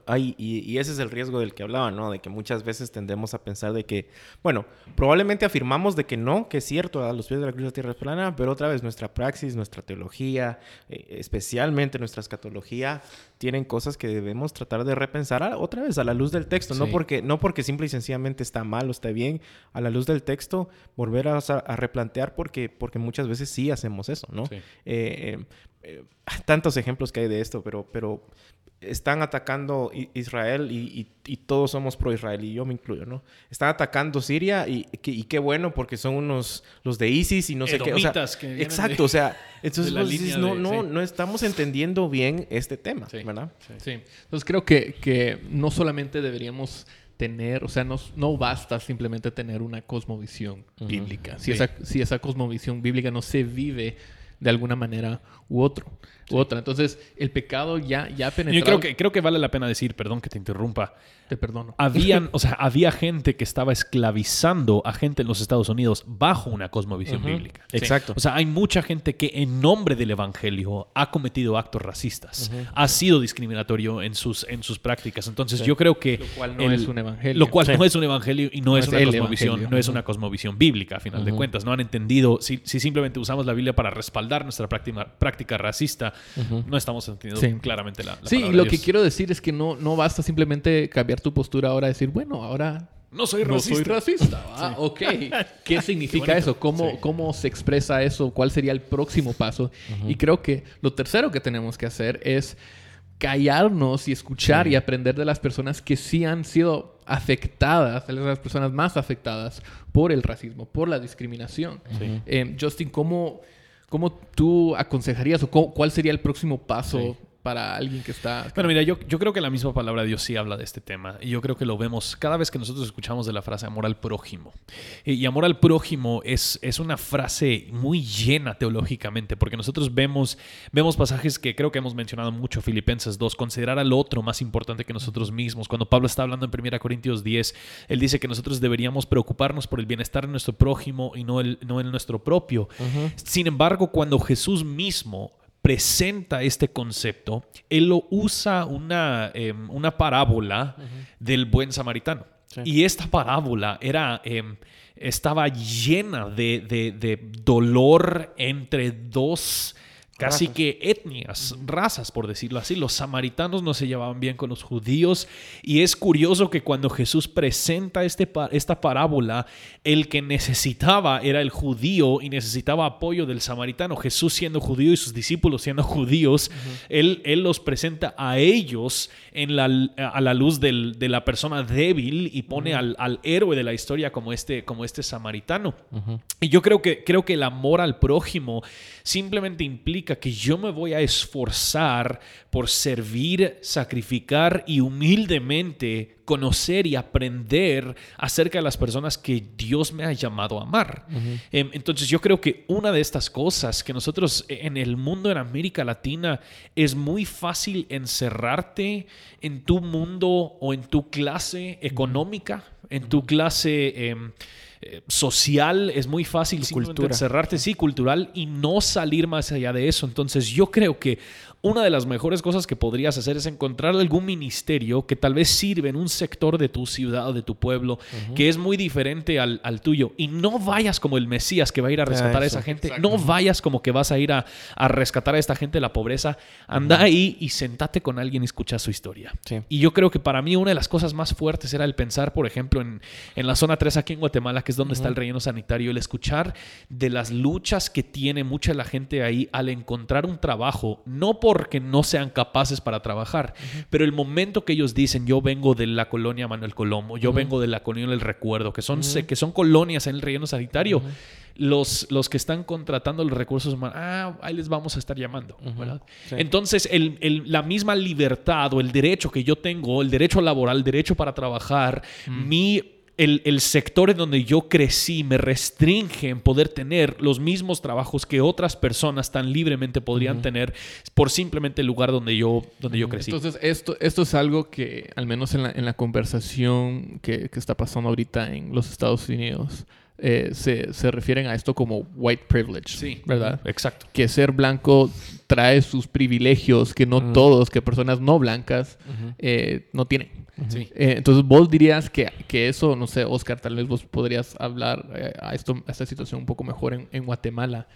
hay, y, ese es el riesgo del que hablaba, ¿no? De que muchas veces tendemos a pensar de que, bueno, probablemente afirmamos de que no, que es cierto, a los pies de la cruz la tierra es plana, pero otra vez nuestra praxis, nuestra teología, eh, especialmente nuestra escatología, tienen cosas que debemos tratar de repensar otra vez a la luz del texto, no, porque, no porque simple y sencillamente está mal o está bien, a la luz del texto volver a, replantear porque, porque muchas veces sí hacemos eso, ¿no? Eh, eh, eh, tantos ejemplos que hay de esto, pero, pero están atacando Israel y, todos somos pro-Israel y yo me incluyo, ¿no? Están atacando Siria y, qué bueno porque son unos, los de ISIS y no sé qué. exacto, o sea, entonces no, no, no estamos entendiendo bien este tema, ¿verdad? Sí. Entonces creo que, que no solamente deberíamos tener, o sea, no, no basta simplemente tener una cosmovisión bíblica. Si, esa, si esa cosmovisión bíblica no se vive de alguna manera u otro otra. Entonces, el pecado ya, ya penetrado. Yo creo que, creo que vale la pena decir, perdón que te interrumpa. Te perdono. Habían, o sea, había gente que estaba esclavizando a gente en los Estados Unidos bajo una cosmovisión bíblica. Exacto. O sea, hay mucha gente que en nombre del evangelio ha cometido actos racistas, ha sido discriminatorio en sus, en sus prácticas. Entonces, yo creo que. Lo cual no es un evangelio. Lo cual no es un evangelio y no, es, una cosmovisión, no es una cosmovisión bíblica, a final de cuentas. No han entendido. Si, si, simplemente usamos la Biblia para respaldar nuestra práctica, práctica racista, no estamos entendiendo claramente la, Sí, lo que quiero decir es que no, no basta simplemente cambiar tu postura ahora, decir, bueno, ahora no soy racista. soy racista. Ah, ok. ¿Qué significa eso? ¿Cómo, ¿Cómo se expresa eso? ¿Cuál sería el próximo paso? Y creo que lo tercero que tenemos que hacer es callarnos y escuchar y aprender de las personas que sí han sido afectadas, de las personas más afectadas por el racismo, por la discriminación. Eh, Justin, ¿cómo ¿Cómo tú aconsejarías o cuál sería el próximo paso para alguien que está... Bueno, mira, yo, yo creo que la misma palabra de Dios sí habla de este tema. Y yo creo que lo vemos cada vez que nosotros escuchamos de la frase amor al prójimo. Y, amor al prójimo es, es una frase muy llena teológicamente, porque nosotros vemos, vemos pasajes que creo que hemos mencionado mucho, Filipenses 2, considerar al otro más importante que nosotros mismos. Cuando Pablo está hablando en 1 Corintios 10, él dice que nosotros deberíamos preocuparnos por el bienestar de nuestro prójimo y no el, no el nuestro propio. Sin embargo, cuando Jesús mismo presenta este concepto, él lo usa una, em, una parábola del buen samaritano. Y esta parábola era, em, estaba llena de, de, dolor entre dos casi que etnias, razas, por decirlo así. Los samaritanos no se llevaban bien con los judíos y es curioso que cuando Jesús presenta este, esta parábola, el que necesitaba era el judío y necesitaba apoyo del samaritano. Jesús siendo judío y sus discípulos siendo judíos, él, él, los presenta a ellos en la, a la luz de la persona débil y pone al, al, héroe de la historia como este, como este samaritano. Y yo creo que, creo que el amor al prójimo simplemente implica que yo me voy a esforzar por servir, sacrificar y humildemente conocer y aprender acerca de las personas que Dios me ha llamado a amar. Em, entonces yo creo que una de estas cosas que nosotros en el mundo en América Latina es muy fácil encerrarte en tu mundo o en tu clase económica, en tu clase... Em, eh, social, es muy fácil Cultura. encerrarte, sí, cultural, y no salir más allá de eso. Entonces yo creo que una de las mejores cosas que podrías hacer es encontrar algún ministerio que tal vez sirve en un sector de tu ciudad o de tu pueblo que es muy diferente al, tuyo. Y no vayas como el Mesías que va a ir a rescatar a esa gente. No vayas como que vas a ir a, rescatar a esta gente de la pobreza. Anda ahí y sentate con alguien y escucha su historia. Y yo creo que para mí una de las cosas más fuertes era el pensar, por ejemplo, en, en la zona 3 aquí en Guatemala, que es donde está el relleno sanitario, el escuchar de las luchas que tiene mucha la gente ahí al encontrar un trabajo, no por porque no sean capaces para trabajar. Pero el momento que ellos dicen, yo vengo de la colonia Manuel Colomo, yo vengo de la colonia del Recuerdo, que son, que son colonias en el relleno sanitario, los, los que están contratando los recursos humanos, ah, ahí les vamos a estar llamando. Entonces, la misma libertad o el derecho que yo tengo, el derecho laboral, el derecho para trabajar, mi el, sector en donde yo crecí me restringe en poder tener los mismos trabajos que otras personas tan libremente podrían tener por simplemente el lugar donde yo, donde yo crecí. Entonces, esto, esto es algo que, al menos en la, en la conversación que, que, está pasando ahorita en los Estados Unidos, eh, se, se, refieren a esto como white privilege. Sí. ¿Verdad? Exacto. Que ser blanco trae sus privilegios que no todos, que personas no blancas eh, no tienen. Eh, entonces, vos dirías que, que, eso, no sé, Oscar, tal vez vos podrías hablar eh, a, esto, a esta situación un poco mejor en, en Guatemala.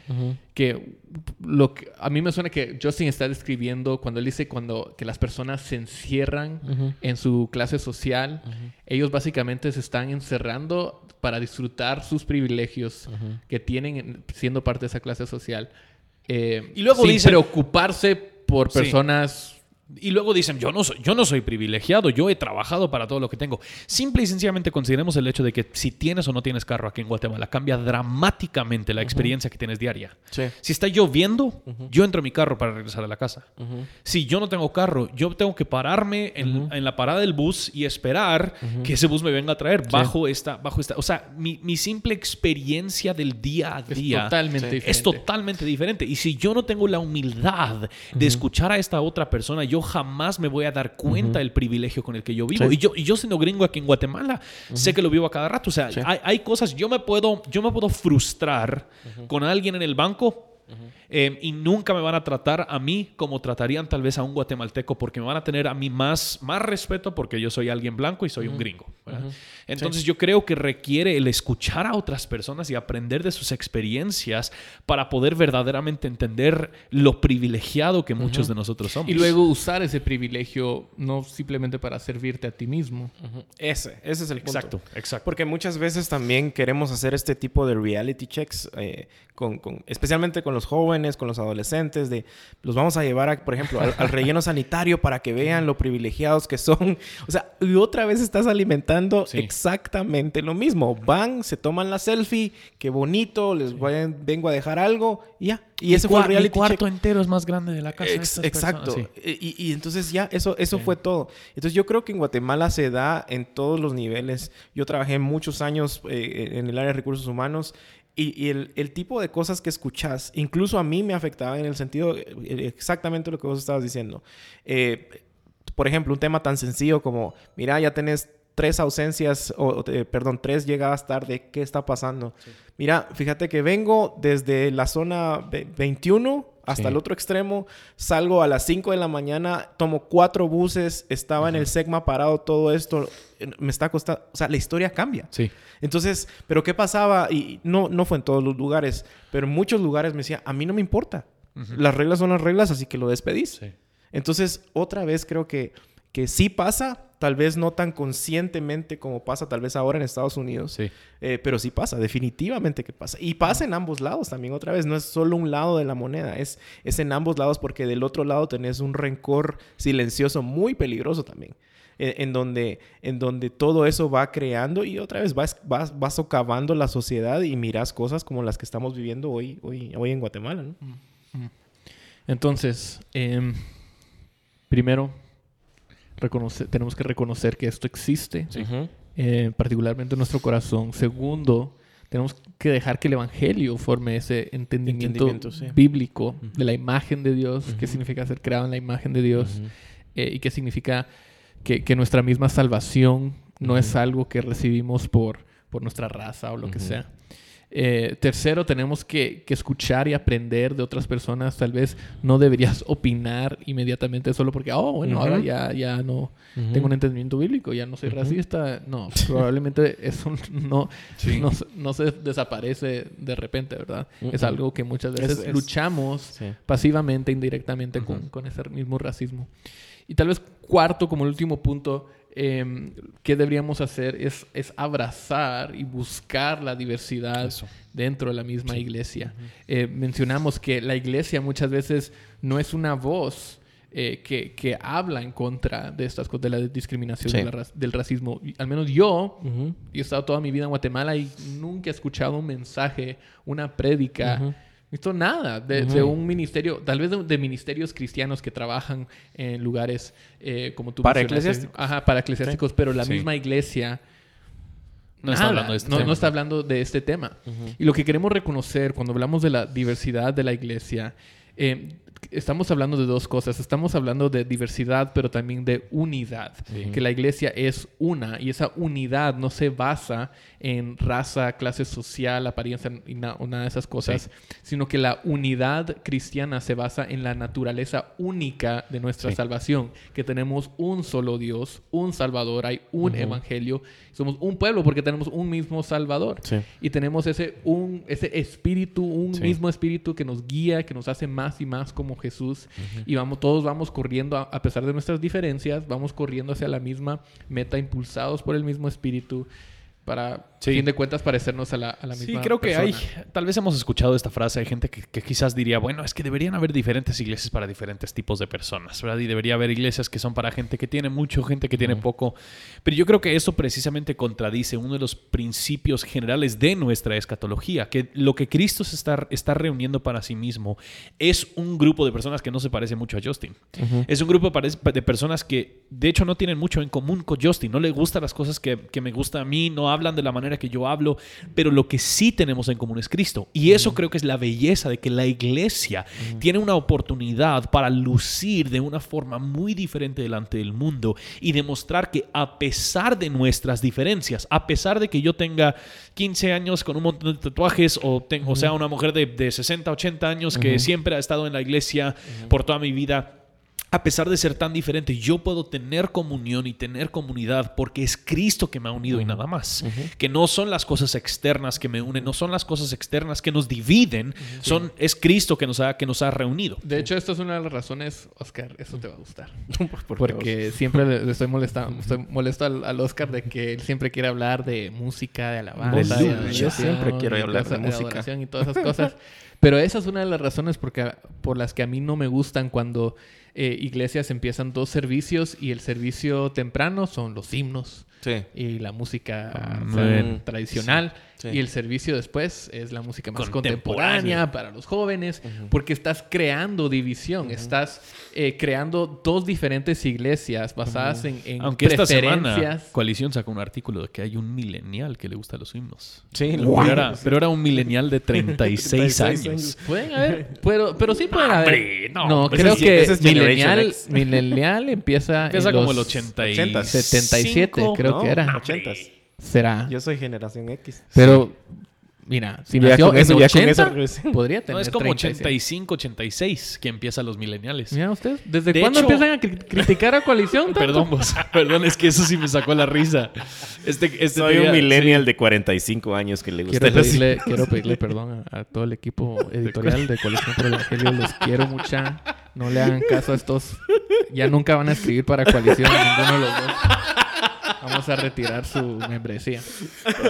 Que lo que a mí me suena que Justin está describiendo cuando él dice cuando, que las personas se encierran en su clase social, ellos básicamente se están encerrando para disfrutar sus privilegios que tienen siendo parte de esa clase social. Eh, y luego sin preocuparse por personas y luego dicen, yo no, soy, yo no soy privilegiado, yo he trabajado para todo lo que tengo. Simple y sencillamente consideremos el hecho de que si tienes o no tienes carro aquí en Guatemala, cambia dramáticamente la experiencia que tienes diaria. Si está lloviendo, yo entro en mi carro para regresar a la casa. Si yo no tengo carro, yo tengo que pararme en, la parada del bus y esperar que ese bus me venga a traer bajo, esta, bajo esta... O sea, mi, simple experiencia del día a día es totalmente, diferente. es totalmente diferente. Y si yo no tengo la humildad de escuchar a esta otra persona, yo jamás me voy a dar cuenta del privilegio con el que yo vivo. Y, yo, y yo siendo gringo aquí en Guatemala, sé que lo vivo a cada rato. O sea, hay, hay, cosas, yo me puedo, yo me puedo frustrar con alguien en el banco Em, y nunca me van a tratar a mí como tratarían tal vez a un guatemalteco porque me van a tener a mí más, más respeto porque yo soy alguien blanco y soy un gringo. Entonces yo creo que requiere el escuchar a otras personas y aprender de sus experiencias para poder verdaderamente entender lo privilegiado que muchos de nosotros somos. Y luego usar ese privilegio no simplemente para servirte a ti mismo. Ese, ese es el punto. Exacto, exacto. Porque muchas veces también queremos hacer este tipo de reality checks, eh, con, especialmente con los jóvenes con los adolescentes, de los vamos a llevar, por ejemplo, al, relleno sanitario para que vean lo privilegiados que son. O sea, y otra vez estás alimentando exactamente lo mismo. Van, se toman la selfie, qué bonito, les voy vengo a dejar algo y ya. Y ese fue el reality cuarto entero es más grande de la casa. exacto. Y, entonces ya, eso, eso fue todo. Entonces yo creo que en Guatemala se da en todos los niveles. Yo trabajé muchos años eh, en el área de recursos humanos y, el, tipo de cosas que escuchas, incluso a mí me afectaba en el sentido eh, exactamente lo que vos estabas diciendo. Eh, por ejemplo, un tema tan sencillo como, mira, ya tenés tres ausencias, o, perdón, tres llegadas tarde, ¿qué está pasando? Mira, fíjate que vengo desde la zona 21 hasta el otro extremo, salgo a las 5 de la mañana, tomo cuatro buses, estaba en el SEGMA parado todo esto, me está costando, o sea, la historia cambia. Sí. Entonces, pero ¿qué pasaba? Y no, no fue en todos los lugares, pero en muchos lugares me decía, a mí no me importa. Las reglas son las reglas, así que lo despedís. Entonces, otra vez creo que, que sí pasa, tal vez no tan conscientemente como pasa tal vez ahora en Estados Unidos, sí. Eh, pero sí pasa, definitivamente que pasa. Y pasa en ambos lados también, otra vez, no es solo un lado de la moneda, es, es en ambos lados porque del otro lado tenés un rencor silencioso muy peligroso también. en, donde, en donde todo eso va creando y otra vez vas, vas, vas socavando la sociedad y miras cosas como las que estamos viviendo hoy, hoy, hoy en Guatemala. ¿no? Entonces, em, primero, tenemos que reconocer que esto existe, eh, particularmente en nuestro corazón. Segundo, tenemos que dejar que el Evangelio forme ese entendimiento, bíblico de la imagen de Dios, qué significa ser creado en la imagen de Dios eh, y qué significa que, nuestra misma salvación no es algo que recibimos por, por nuestra raza o lo que sea. Eh, tercero, tenemos que, escuchar y aprender de otras personas. Tal vez no deberías opinar inmediatamente solo porque, oh, bueno, ahora ya, ya no tengo un entendimiento bíblico, ya no soy racista. No, probablemente eso no, no, se desaparece de repente, ¿verdad? Es algo que muchas veces luchamos pasivamente, indirectamente con, con ese mismo racismo. Y tal vez cuarto, como el último punto, eh, ¿qué deberíamos hacer? Es, es, abrazar y buscar la diversidad dentro de la misma iglesia. Eh, mencionamos que la iglesia muchas veces no es una voz eh, que, que, habla en contra de estas cosas, de la discriminación, del racismo. al menos yo, he estado toda mi vida en Guatemala y nunca he escuchado un mensaje, una prédica visto nada de, un ministerio, tal vez de, ministerios cristianos que trabajan en lugares eh, como tú Para eclesiásticos. Ajá, para eclesiásticos, pero la misma iglesia no está, hablando de este no, tema. no está hablando de este tema. Y lo que queremos reconocer cuando hablamos de la diversidad de la iglesia, eh, estamos hablando de dos cosas. Estamos hablando de diversidad, pero también de unidad. Que la iglesia es una y esa unidad no se basa en raza, clase social, apariencia y nada de esas cosas, sino que la unidad cristiana se basa en la naturaleza única de nuestra salvación, que tenemos un solo Dios, un Salvador, hay un Evangelio, somos un pueblo porque tenemos un mismo Salvador. Y tenemos ese, un, ese espíritu, un mismo espíritu que nos guía, que nos hace más y más como Jesús y vamos, todos vamos corriendo, a, pesar de nuestras diferencias, vamos corriendo hacia la misma meta, impulsados por el mismo espíritu para fin de cuentas parecernos a la, a la misma Sí, creo que hay, tal vez hemos escuchado esta frase, hay gente que, quizás diría, bueno, es que deberían haber diferentes iglesias para diferentes tipos de personas, ¿verdad? Y debería haber iglesias que son para gente que tiene mucho, gente que tiene poco, pero yo creo que eso precisamente contradice uno de los principios generales de nuestra escatología, que lo que Cristo se está, está reuniendo para sí mismo es un grupo de personas que no se parece mucho a Justin. Es un grupo de personas que de hecho no tienen mucho en común con Justin, no le gustan las cosas que, que me gustan a mí, no hablan de la manera que yo hablo, pero lo que sí tenemos en común es Cristo. Y eso creo que es la belleza de que la iglesia tiene una oportunidad para lucir de una forma muy diferente delante del mundo y demostrar que a pesar de nuestras diferencias, a pesar de que yo tenga 15 años con un montón de tatuajes o, tengo, o sea, una mujer de, de 60, 80 años que siempre ha estado en la iglesia por toda mi vida, a pesar de ser tan diferente, yo puedo tener comunión y tener comunidad porque es Cristo que me ha unido y nada más. Que no son las cosas externas que me unen, no son las cosas externas que nos dividen, son, es Cristo que nos, ha, que nos ha reunido. De hecho, esto es una de las razones, Oscar, eso te va a gustar. porque siempre le, estoy molestando, estoy molesto al, Oscar de que él siempre quiere hablar de música, de alabanza. yo siempre quiero hablar de, música. y todas esas cosas. Pero esa es una de las razones porque, por las que a mí no me gustan cuando eh, iglesias empiezan dos servicios y el servicio temprano son los himnos y la música ah, tradicional. Y el servicio después es la música más contemporánea, para los jóvenes, porque estás creando división, estás eh, creando dos diferentes iglesias basadas en, en, Aunque esta semana Coalición sacó un artículo de que hay un milenial que le gusta los himnos. Sí, pero, era, un milenial de 36 años. Pueden haber, pero, pero sí pueden haber. No, creo que es milenial, milenial empieza, empieza como el 80 y 77, creo que era. 80 será. Yo soy generación X. Pero, mira, si nació en eso, 80, podría tener No, es como 85, 86 que empieza los mileniales. Mira usted, ¿desde cuándo empiezan a criticar a Coalición? perdón, vos, perdón, es que eso sí me sacó la risa. Este, este soy un millennial de 45 años que le gusta quiero pedirle, quiero pedirle perdón a, todo el equipo editorial de Coalición por el Evangelio. Los quiero mucho. No le hagan caso a estos. Ya nunca van a escribir para Coalición ninguno de los dos. Vamos a retirar su membresía.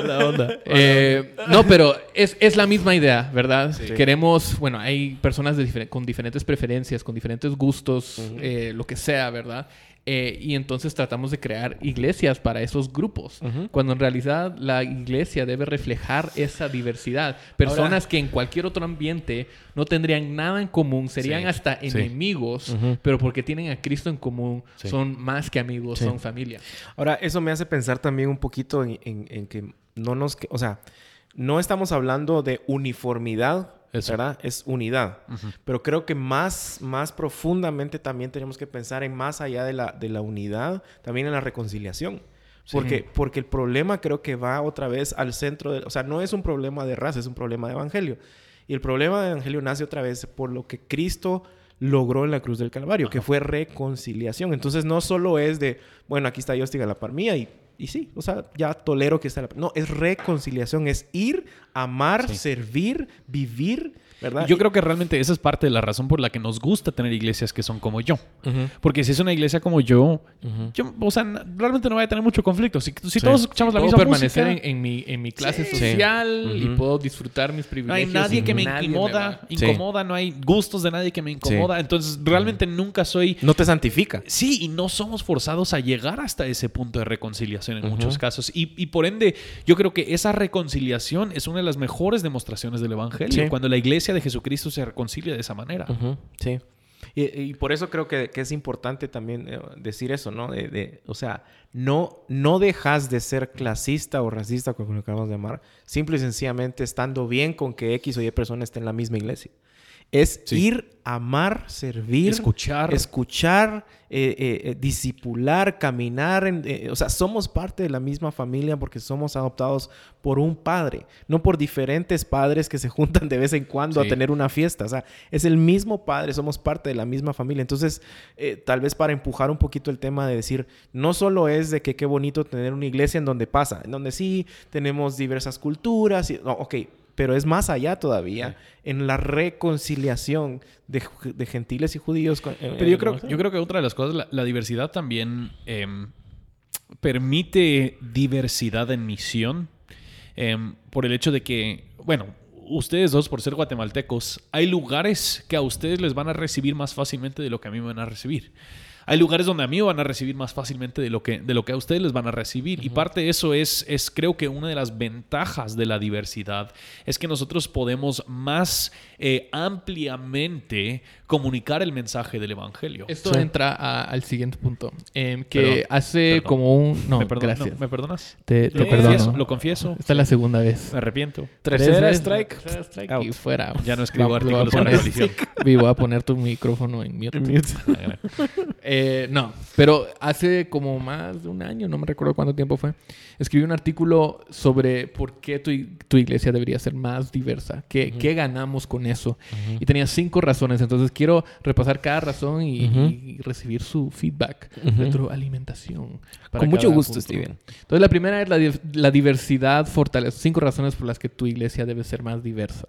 La onda. Eh, no, pero es, es, la misma idea, ¿verdad? Queremos, bueno, hay personas con diferentes preferencias, con diferentes gustos, eh, lo que sea, ¿verdad? Eh, y entonces tratamos de crear iglesias para esos grupos, cuando en realidad la iglesia debe reflejar esa diversidad. Personas que en cualquier otro ambiente no tendrían nada en común, serían hasta enemigos, pero porque tienen a Cristo en común, son más que amigos, son familia. Ahora, eso me hace pensar también un poquito en, que no nos... O sea, no estamos hablando de uniformidad, ¿verdad? Es unidad. Pero creo que más, más profundamente también tenemos que pensar en más allá de la, de la unidad, también en la reconciliación. Porque, porque el problema creo que va otra vez al centro de... O sea, no es un problema de raza, es un problema de evangelio. Y el problema de evangelio nace otra vez por lo que Cristo logró en la cruz del Calvario, que fue reconciliación. Entonces no solo es de, bueno, aquí está Dios, a la par mía y y sí, o sea, ya tolero que está la... No, es reconciliación, es ir, amar, servir, vivir yo creo que realmente esa es parte de la razón por la que nos gusta tener iglesias que son como yo. Porque si es una iglesia como yo, yo, o sea, realmente no voy a tener mucho conflicto. Si, todos escuchamos la puedo misma permanecer en, mi, en mi clase social y puedo disfrutar mis privilegios. No hay nadie que me incomoda, incomoda, no hay gustos de nadie que me incomoda. Entonces, realmente nunca soy... No te santifica. Sí, y no somos forzados a llegar hasta ese punto de reconciliación en muchos casos. Y, y, por ende, yo creo que esa reconciliación es una de las mejores demostraciones del Evangelio. Cuando la iglesia de Jesucristo se reconcilia de esa manera. Sí. Y, por eso creo que, es importante también eh, decir eso, ¿no? De, o sea, no, no dejas de ser clasista o racista, como lo acabamos de llamar, simple y sencillamente estando bien con que X o Y persona esté en la misma iglesia. Es ir amar, servir, escuchar, escuchar, eh, eh, eh disipular, caminar. Eh, o sea, somos parte de la misma familia porque somos adoptados por un padre, no por diferentes padres que se juntan de vez en cuando a tener una fiesta. O sea, es el mismo padre, somos parte de la misma familia. Entonces, tal vez para empujar un poquito el tema de decir, no solo es de que qué bonito tener una iglesia en donde pasa, en donde sí tenemos diversas culturas. Y, no, ok, pero es más allá todavía en la reconciliación de, gentiles y judíos. Eh, pero yo creo, yo creo que otra de las cosas, la, diversidad también em, permite diversidad en misión em, por el hecho de que, bueno, ustedes dos, por ser guatemaltecos, hay lugares que a ustedes les van a recibir más fácilmente de lo que a mí me van a recibir hay lugares donde a mí van a recibir más fácilmente de lo que, de lo que a ustedes les van a recibir. Y parte de eso es, es, creo que una de las ventajas de la diversidad es que nosotros podemos más eh, ampliamente comunicar el mensaje del Evangelio. Esto entra al siguiente punto, em, que hace como un... No, ¿Me, gracias. ¿Me perdonas? Te, te perdono. lo confieso. Esta es la segunda vez. Me arrepiento. Tercera strike. strike y fuera. Ya no escribo artículos para la edición. Voy a poner tu micrófono en mute. Eh, no, pero hace como más de un año, no me recuerdo cuánto tiempo fue, escribí un artículo sobre por qué tu, tu iglesia debería ser más diversa. ¿Qué, ¿qué ganamos con eso? Y tenía cinco razones. Entonces quiero repasar cada razón y, recibir su feedback, retroalimentación. Con mucho gusto, Steven. Entonces la primera es la, la, diversidad fortalece. Cinco razones por las que tu iglesia debe ser más diversa.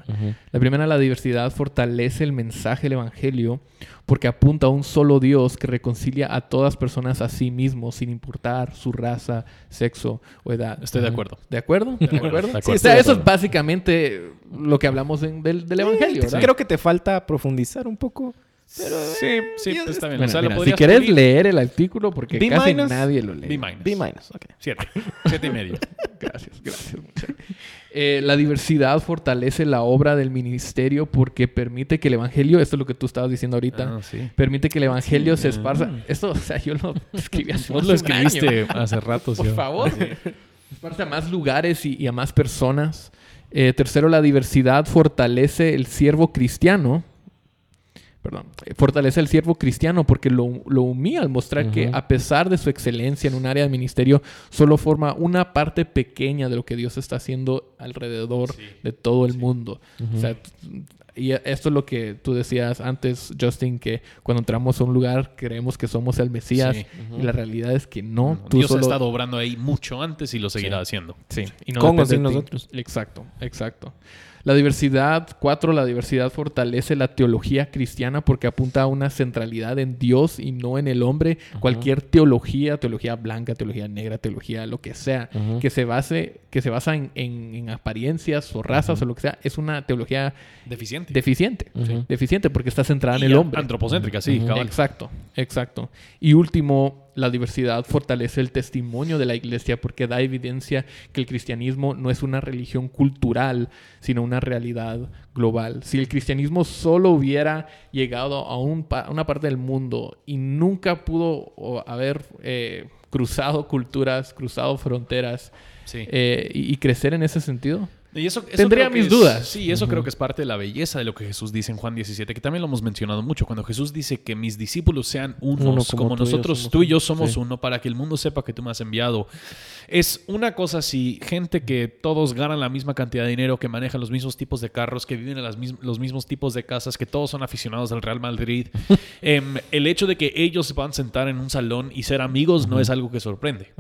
La primera, la diversidad fortalece el mensaje del evangelio porque apunta a un solo Dios que reconcilia a todas personas a sí mismo, sin importar su raza, sexo o edad. Estoy de acuerdo. ¿De acuerdo? ¿De acuerdo? eso es básicamente lo que hablamos del, Evangelio. Creo que te falta profundizar un poco. Pero, sí, sí, pues está bien. si quieres leer el artículo, porque casi nadie lo lee. B minus. B minus, ok. Siete. Siete y medio. gracias, gracias. Eh, la diversidad fortalece la obra del ministerio porque permite que el evangelio, esto es lo que tú estabas diciendo ahorita, ah, permite que el evangelio se esparza. Esto, o sea, yo lo escribí hace Vos lo escribiste hace rato, Por favor. Esparce a más lugares y, a más personas. Eh, tercero, la diversidad fortalece el siervo cristiano perdón, fortalece al siervo cristiano porque lo, lo humilla al mostrar que a pesar de su excelencia en un área de ministerio, solo forma una parte pequeña de lo que Dios está haciendo alrededor de todo el mundo. O sea, y esto es lo que tú decías antes, Justin, que cuando entramos a un lugar creemos que somos el Mesías y la realidad es que no. Dios ha estado obrando ahí mucho antes y lo seguirá haciendo. Sí. Y no nosotros. Exacto, exacto. La diversidad, cuatro, la diversidad fortalece la teología cristiana porque apunta a una centralidad en Dios y no en el hombre. Cualquier teología, teología blanca, teología negra, teología lo que sea, que se base, que se basa en, apariencias o razas o lo que sea, es una teología deficiente. Deficiente. Deficiente porque está centrada en el hombre. Antropocéntrica, sí, Exacto, exacto. Y último, la diversidad fortalece el testimonio de la iglesia porque da evidencia que el cristianismo no es una religión cultural, sino una realidad global. Si el cristianismo solo hubiera llegado a, una parte del mundo y nunca pudo haber eh, cruzado culturas, cruzado fronteras eh, y crecer en ese sentido, y eso, Tendría mis dudas. Sí, eso creo que es parte de la belleza de lo que Jesús dice en Juan 17, que también lo hemos mencionado mucho. Cuando Jesús dice que mis discípulos sean unos, como, nosotros, tú y yo somos uno, para que el mundo sepa que tú me has enviado. Es una cosa si gente que todos ganan la misma cantidad de dinero, que manejan los mismos tipos de carros, que viven en las los mismos tipos de casas, que todos son aficionados al Real Madrid. Em, el hecho de que ellos se puedan sentar en un salón y ser amigos no es algo que sorprende.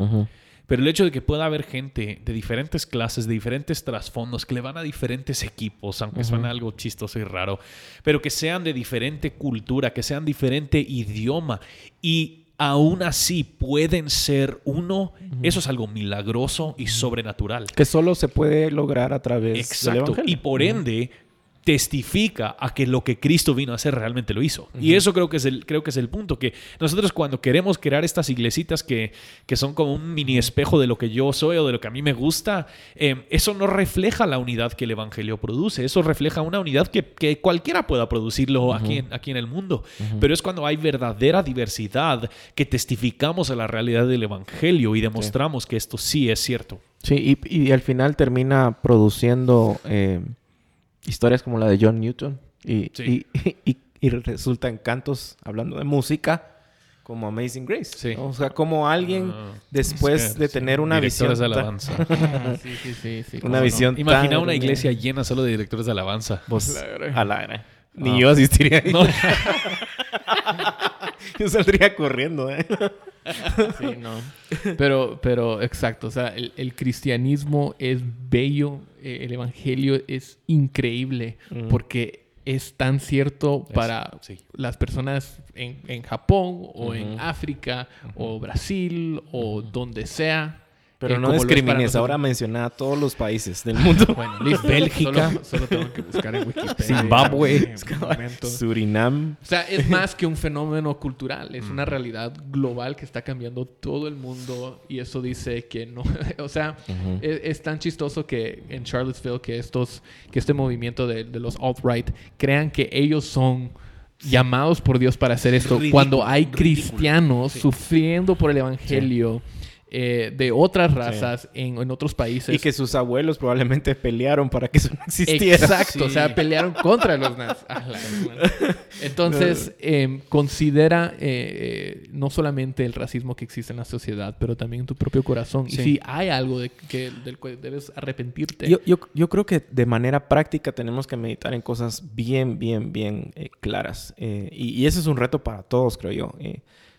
Pero el hecho de que pueda haber gente de diferentes clases, de diferentes trasfondos, que le van a diferentes equipos, aunque suene algo chistoso y raro, pero que sean de diferente cultura, que sean diferente idioma y aún así pueden ser uno, eso es algo milagroso y sobrenatural. Que solo se puede lograr a través Exacto. Del y por ende, testifica a que lo que Cristo vino a hacer realmente lo hizo. Y eso creo que, es el, creo que es el punto, que nosotros cuando queremos crear estas iglesitas que, que son como un mini espejo de lo que yo soy o de lo que a mí me gusta, em, eso no refleja la unidad que el Evangelio produce, eso refleja una unidad que, que cualquiera pueda producirlo aquí, en, aquí en el mundo. Pero es cuando hay verdadera diversidad que testificamos a la realidad del Evangelio y demostramos que esto sí es cierto. Sí, y, y al final termina produciendo... Eh, historias como la de John Newton y, y, y, resultan cantos hablando de música como Amazing Grace. O sea, como alguien ah, después de tener una visión. de alabanza. sí, sí, sí, una visión. Imagina una iglesia llena solo de directores de alabanza. Pues, a la Ni ah. yo asistiría ahí. yo saldría corriendo, ¿eh? sí, no. Pero, pero, exacto. O sea, el cristianismo es bello eh, el Evangelio es increíble porque es tan cierto para las personas en, Japón o en África o Brasil o donde sea. Pero no discrimines, ahora menciona a todos los países del mundo. bueno, Bélgica. Solo, tengo que buscar en Wikipedia. Zimbabue. Surinam. O sea, es más que un fenómeno cultural, es una realidad global que está cambiando todo el mundo y eso dice que no, o sea, es, tan chistoso que en Charlottesville que estos, que este movimiento de, los alt-right crean que ellos son llamados por Dios para hacer esto cuando hay cristianos sufriendo por el evangelio. Eh, de otras razas en, en, otros países. Y que sus abuelos probablemente pelearon para que eso no existiera. Exacto, o sea, pelearon contra los nazis. Ah, Entonces, em, considera eh, eh, no solamente el racismo que existe en la sociedad, pero también en tu propio corazón. Y si hay algo de que, del cual debes arrepentirte. Yo, yo, yo, creo que de manera práctica tenemos que meditar en cosas bien, bien, bien claras. Y, y, ese es un reto para todos, creo yo.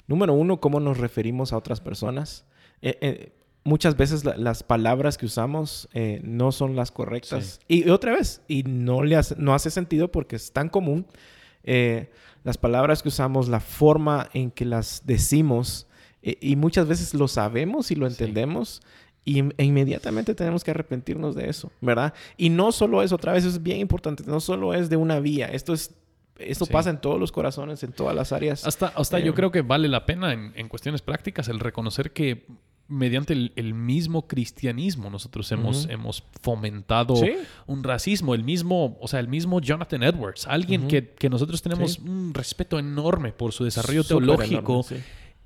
número uno, cómo nos referimos a otras personas. Eh, eh, muchas veces las palabras que usamos eh, no son las correctas. Y otra vez, y no, le hace, no hace sentido porque es tan común. las palabras que usamos, la forma en que las decimos, y muchas veces lo sabemos y lo entendemos. Y e inmediatamente tenemos que arrepentirnos de eso, ¿verdad? Y no solo eso, otra vez es bien importante, no solo es de una vía, esto es esto pasa en todos los corazones, en todas las áreas. Hasta, hasta yo creo que vale la pena en, en, cuestiones prácticas el reconocer que mediante el, mismo cristianismo nosotros hemos, hemos fomentado un racismo. El mismo, o sea, el mismo Jonathan Edwards, alguien que, nosotros tenemos un respeto enorme por su desarrollo teológico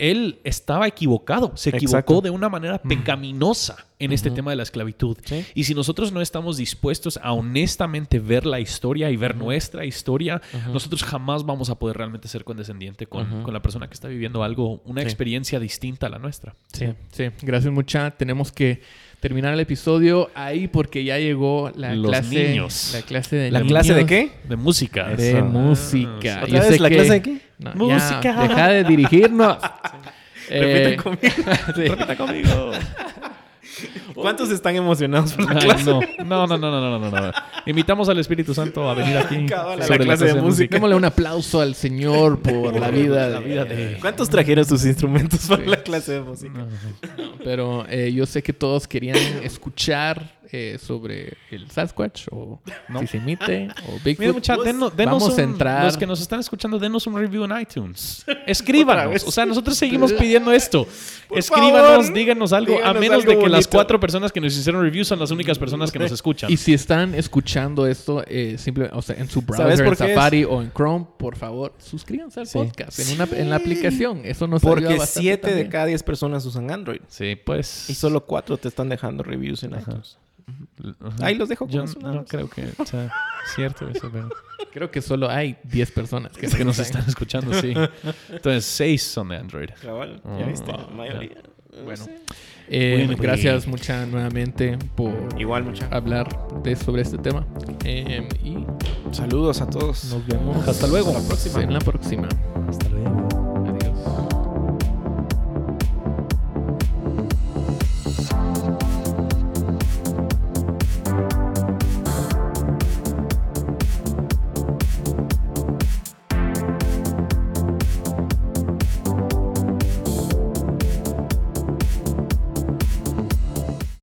él estaba equivocado, se equivocó de una manera pecaminosa en este tema de la esclavitud. Y si nosotros no estamos dispuestos a honestamente ver la historia y ver nuestra historia, nosotros jamás vamos a poder realmente ser condescendiente con, la persona que está viviendo algo, una experiencia distinta a la nuestra. Sí, sí. Gracias mucha. Tenemos que terminar el episodio ahí porque ya llegó la clase. Niños. La clase de ¿La clase de qué? De música. De música. ¿Otra vez la clase de qué? Música. deja de dirigirnos. Repite conmigo. Repita conmigo. ¿Cuántos están emocionados por la clase? No. no, no, no, no, no, no, Invitamos al Espíritu Santo a venir aquí sobre la clase, de, música. Démosle un aplauso al Señor por la vida, la vida de... ¿Cuántos trajeron sus instrumentos para la clase de música? pero eh, yo sé que todos querían escuchar eh, sobre el Sasquatch o si se emite o Bigfoot. Mira, mucha, denos, Vamos a entrar. Los que nos están escuchando, denos un review en iTunes. Escríbanos. o sea, nosotros seguimos pidiendo esto. Escríbanos, díganos algo, a menos de que las cuatro personas que nos hicieron review son las únicas personas que nos escuchan. Y si están escuchando esto eh, simple, o sea, en su browser, en Safari o en Chrome, por favor, suscríbanse al podcast en, una, en la aplicación. Eso nos Porque ayuda bastante 7 de cada 10 personas usan Android. Sí, pues. Y solo 4 te están dejando reviews en iTunes. Ahí los dejo con Yo no creo que sea cierto eso, pero... Creo que solo hay 10 personas que, que nos están escuchando, sí. Entonces, 6 son de Android. Cabal, ya viste, la mayoría. Bueno. Eh, gracias mucha nuevamente por Igual, mucha. hablar de, sobre este tema. Eh, y saludos a todos. Nos vemos hasta luego. Hasta la próxima. En la próxima. Hasta luego.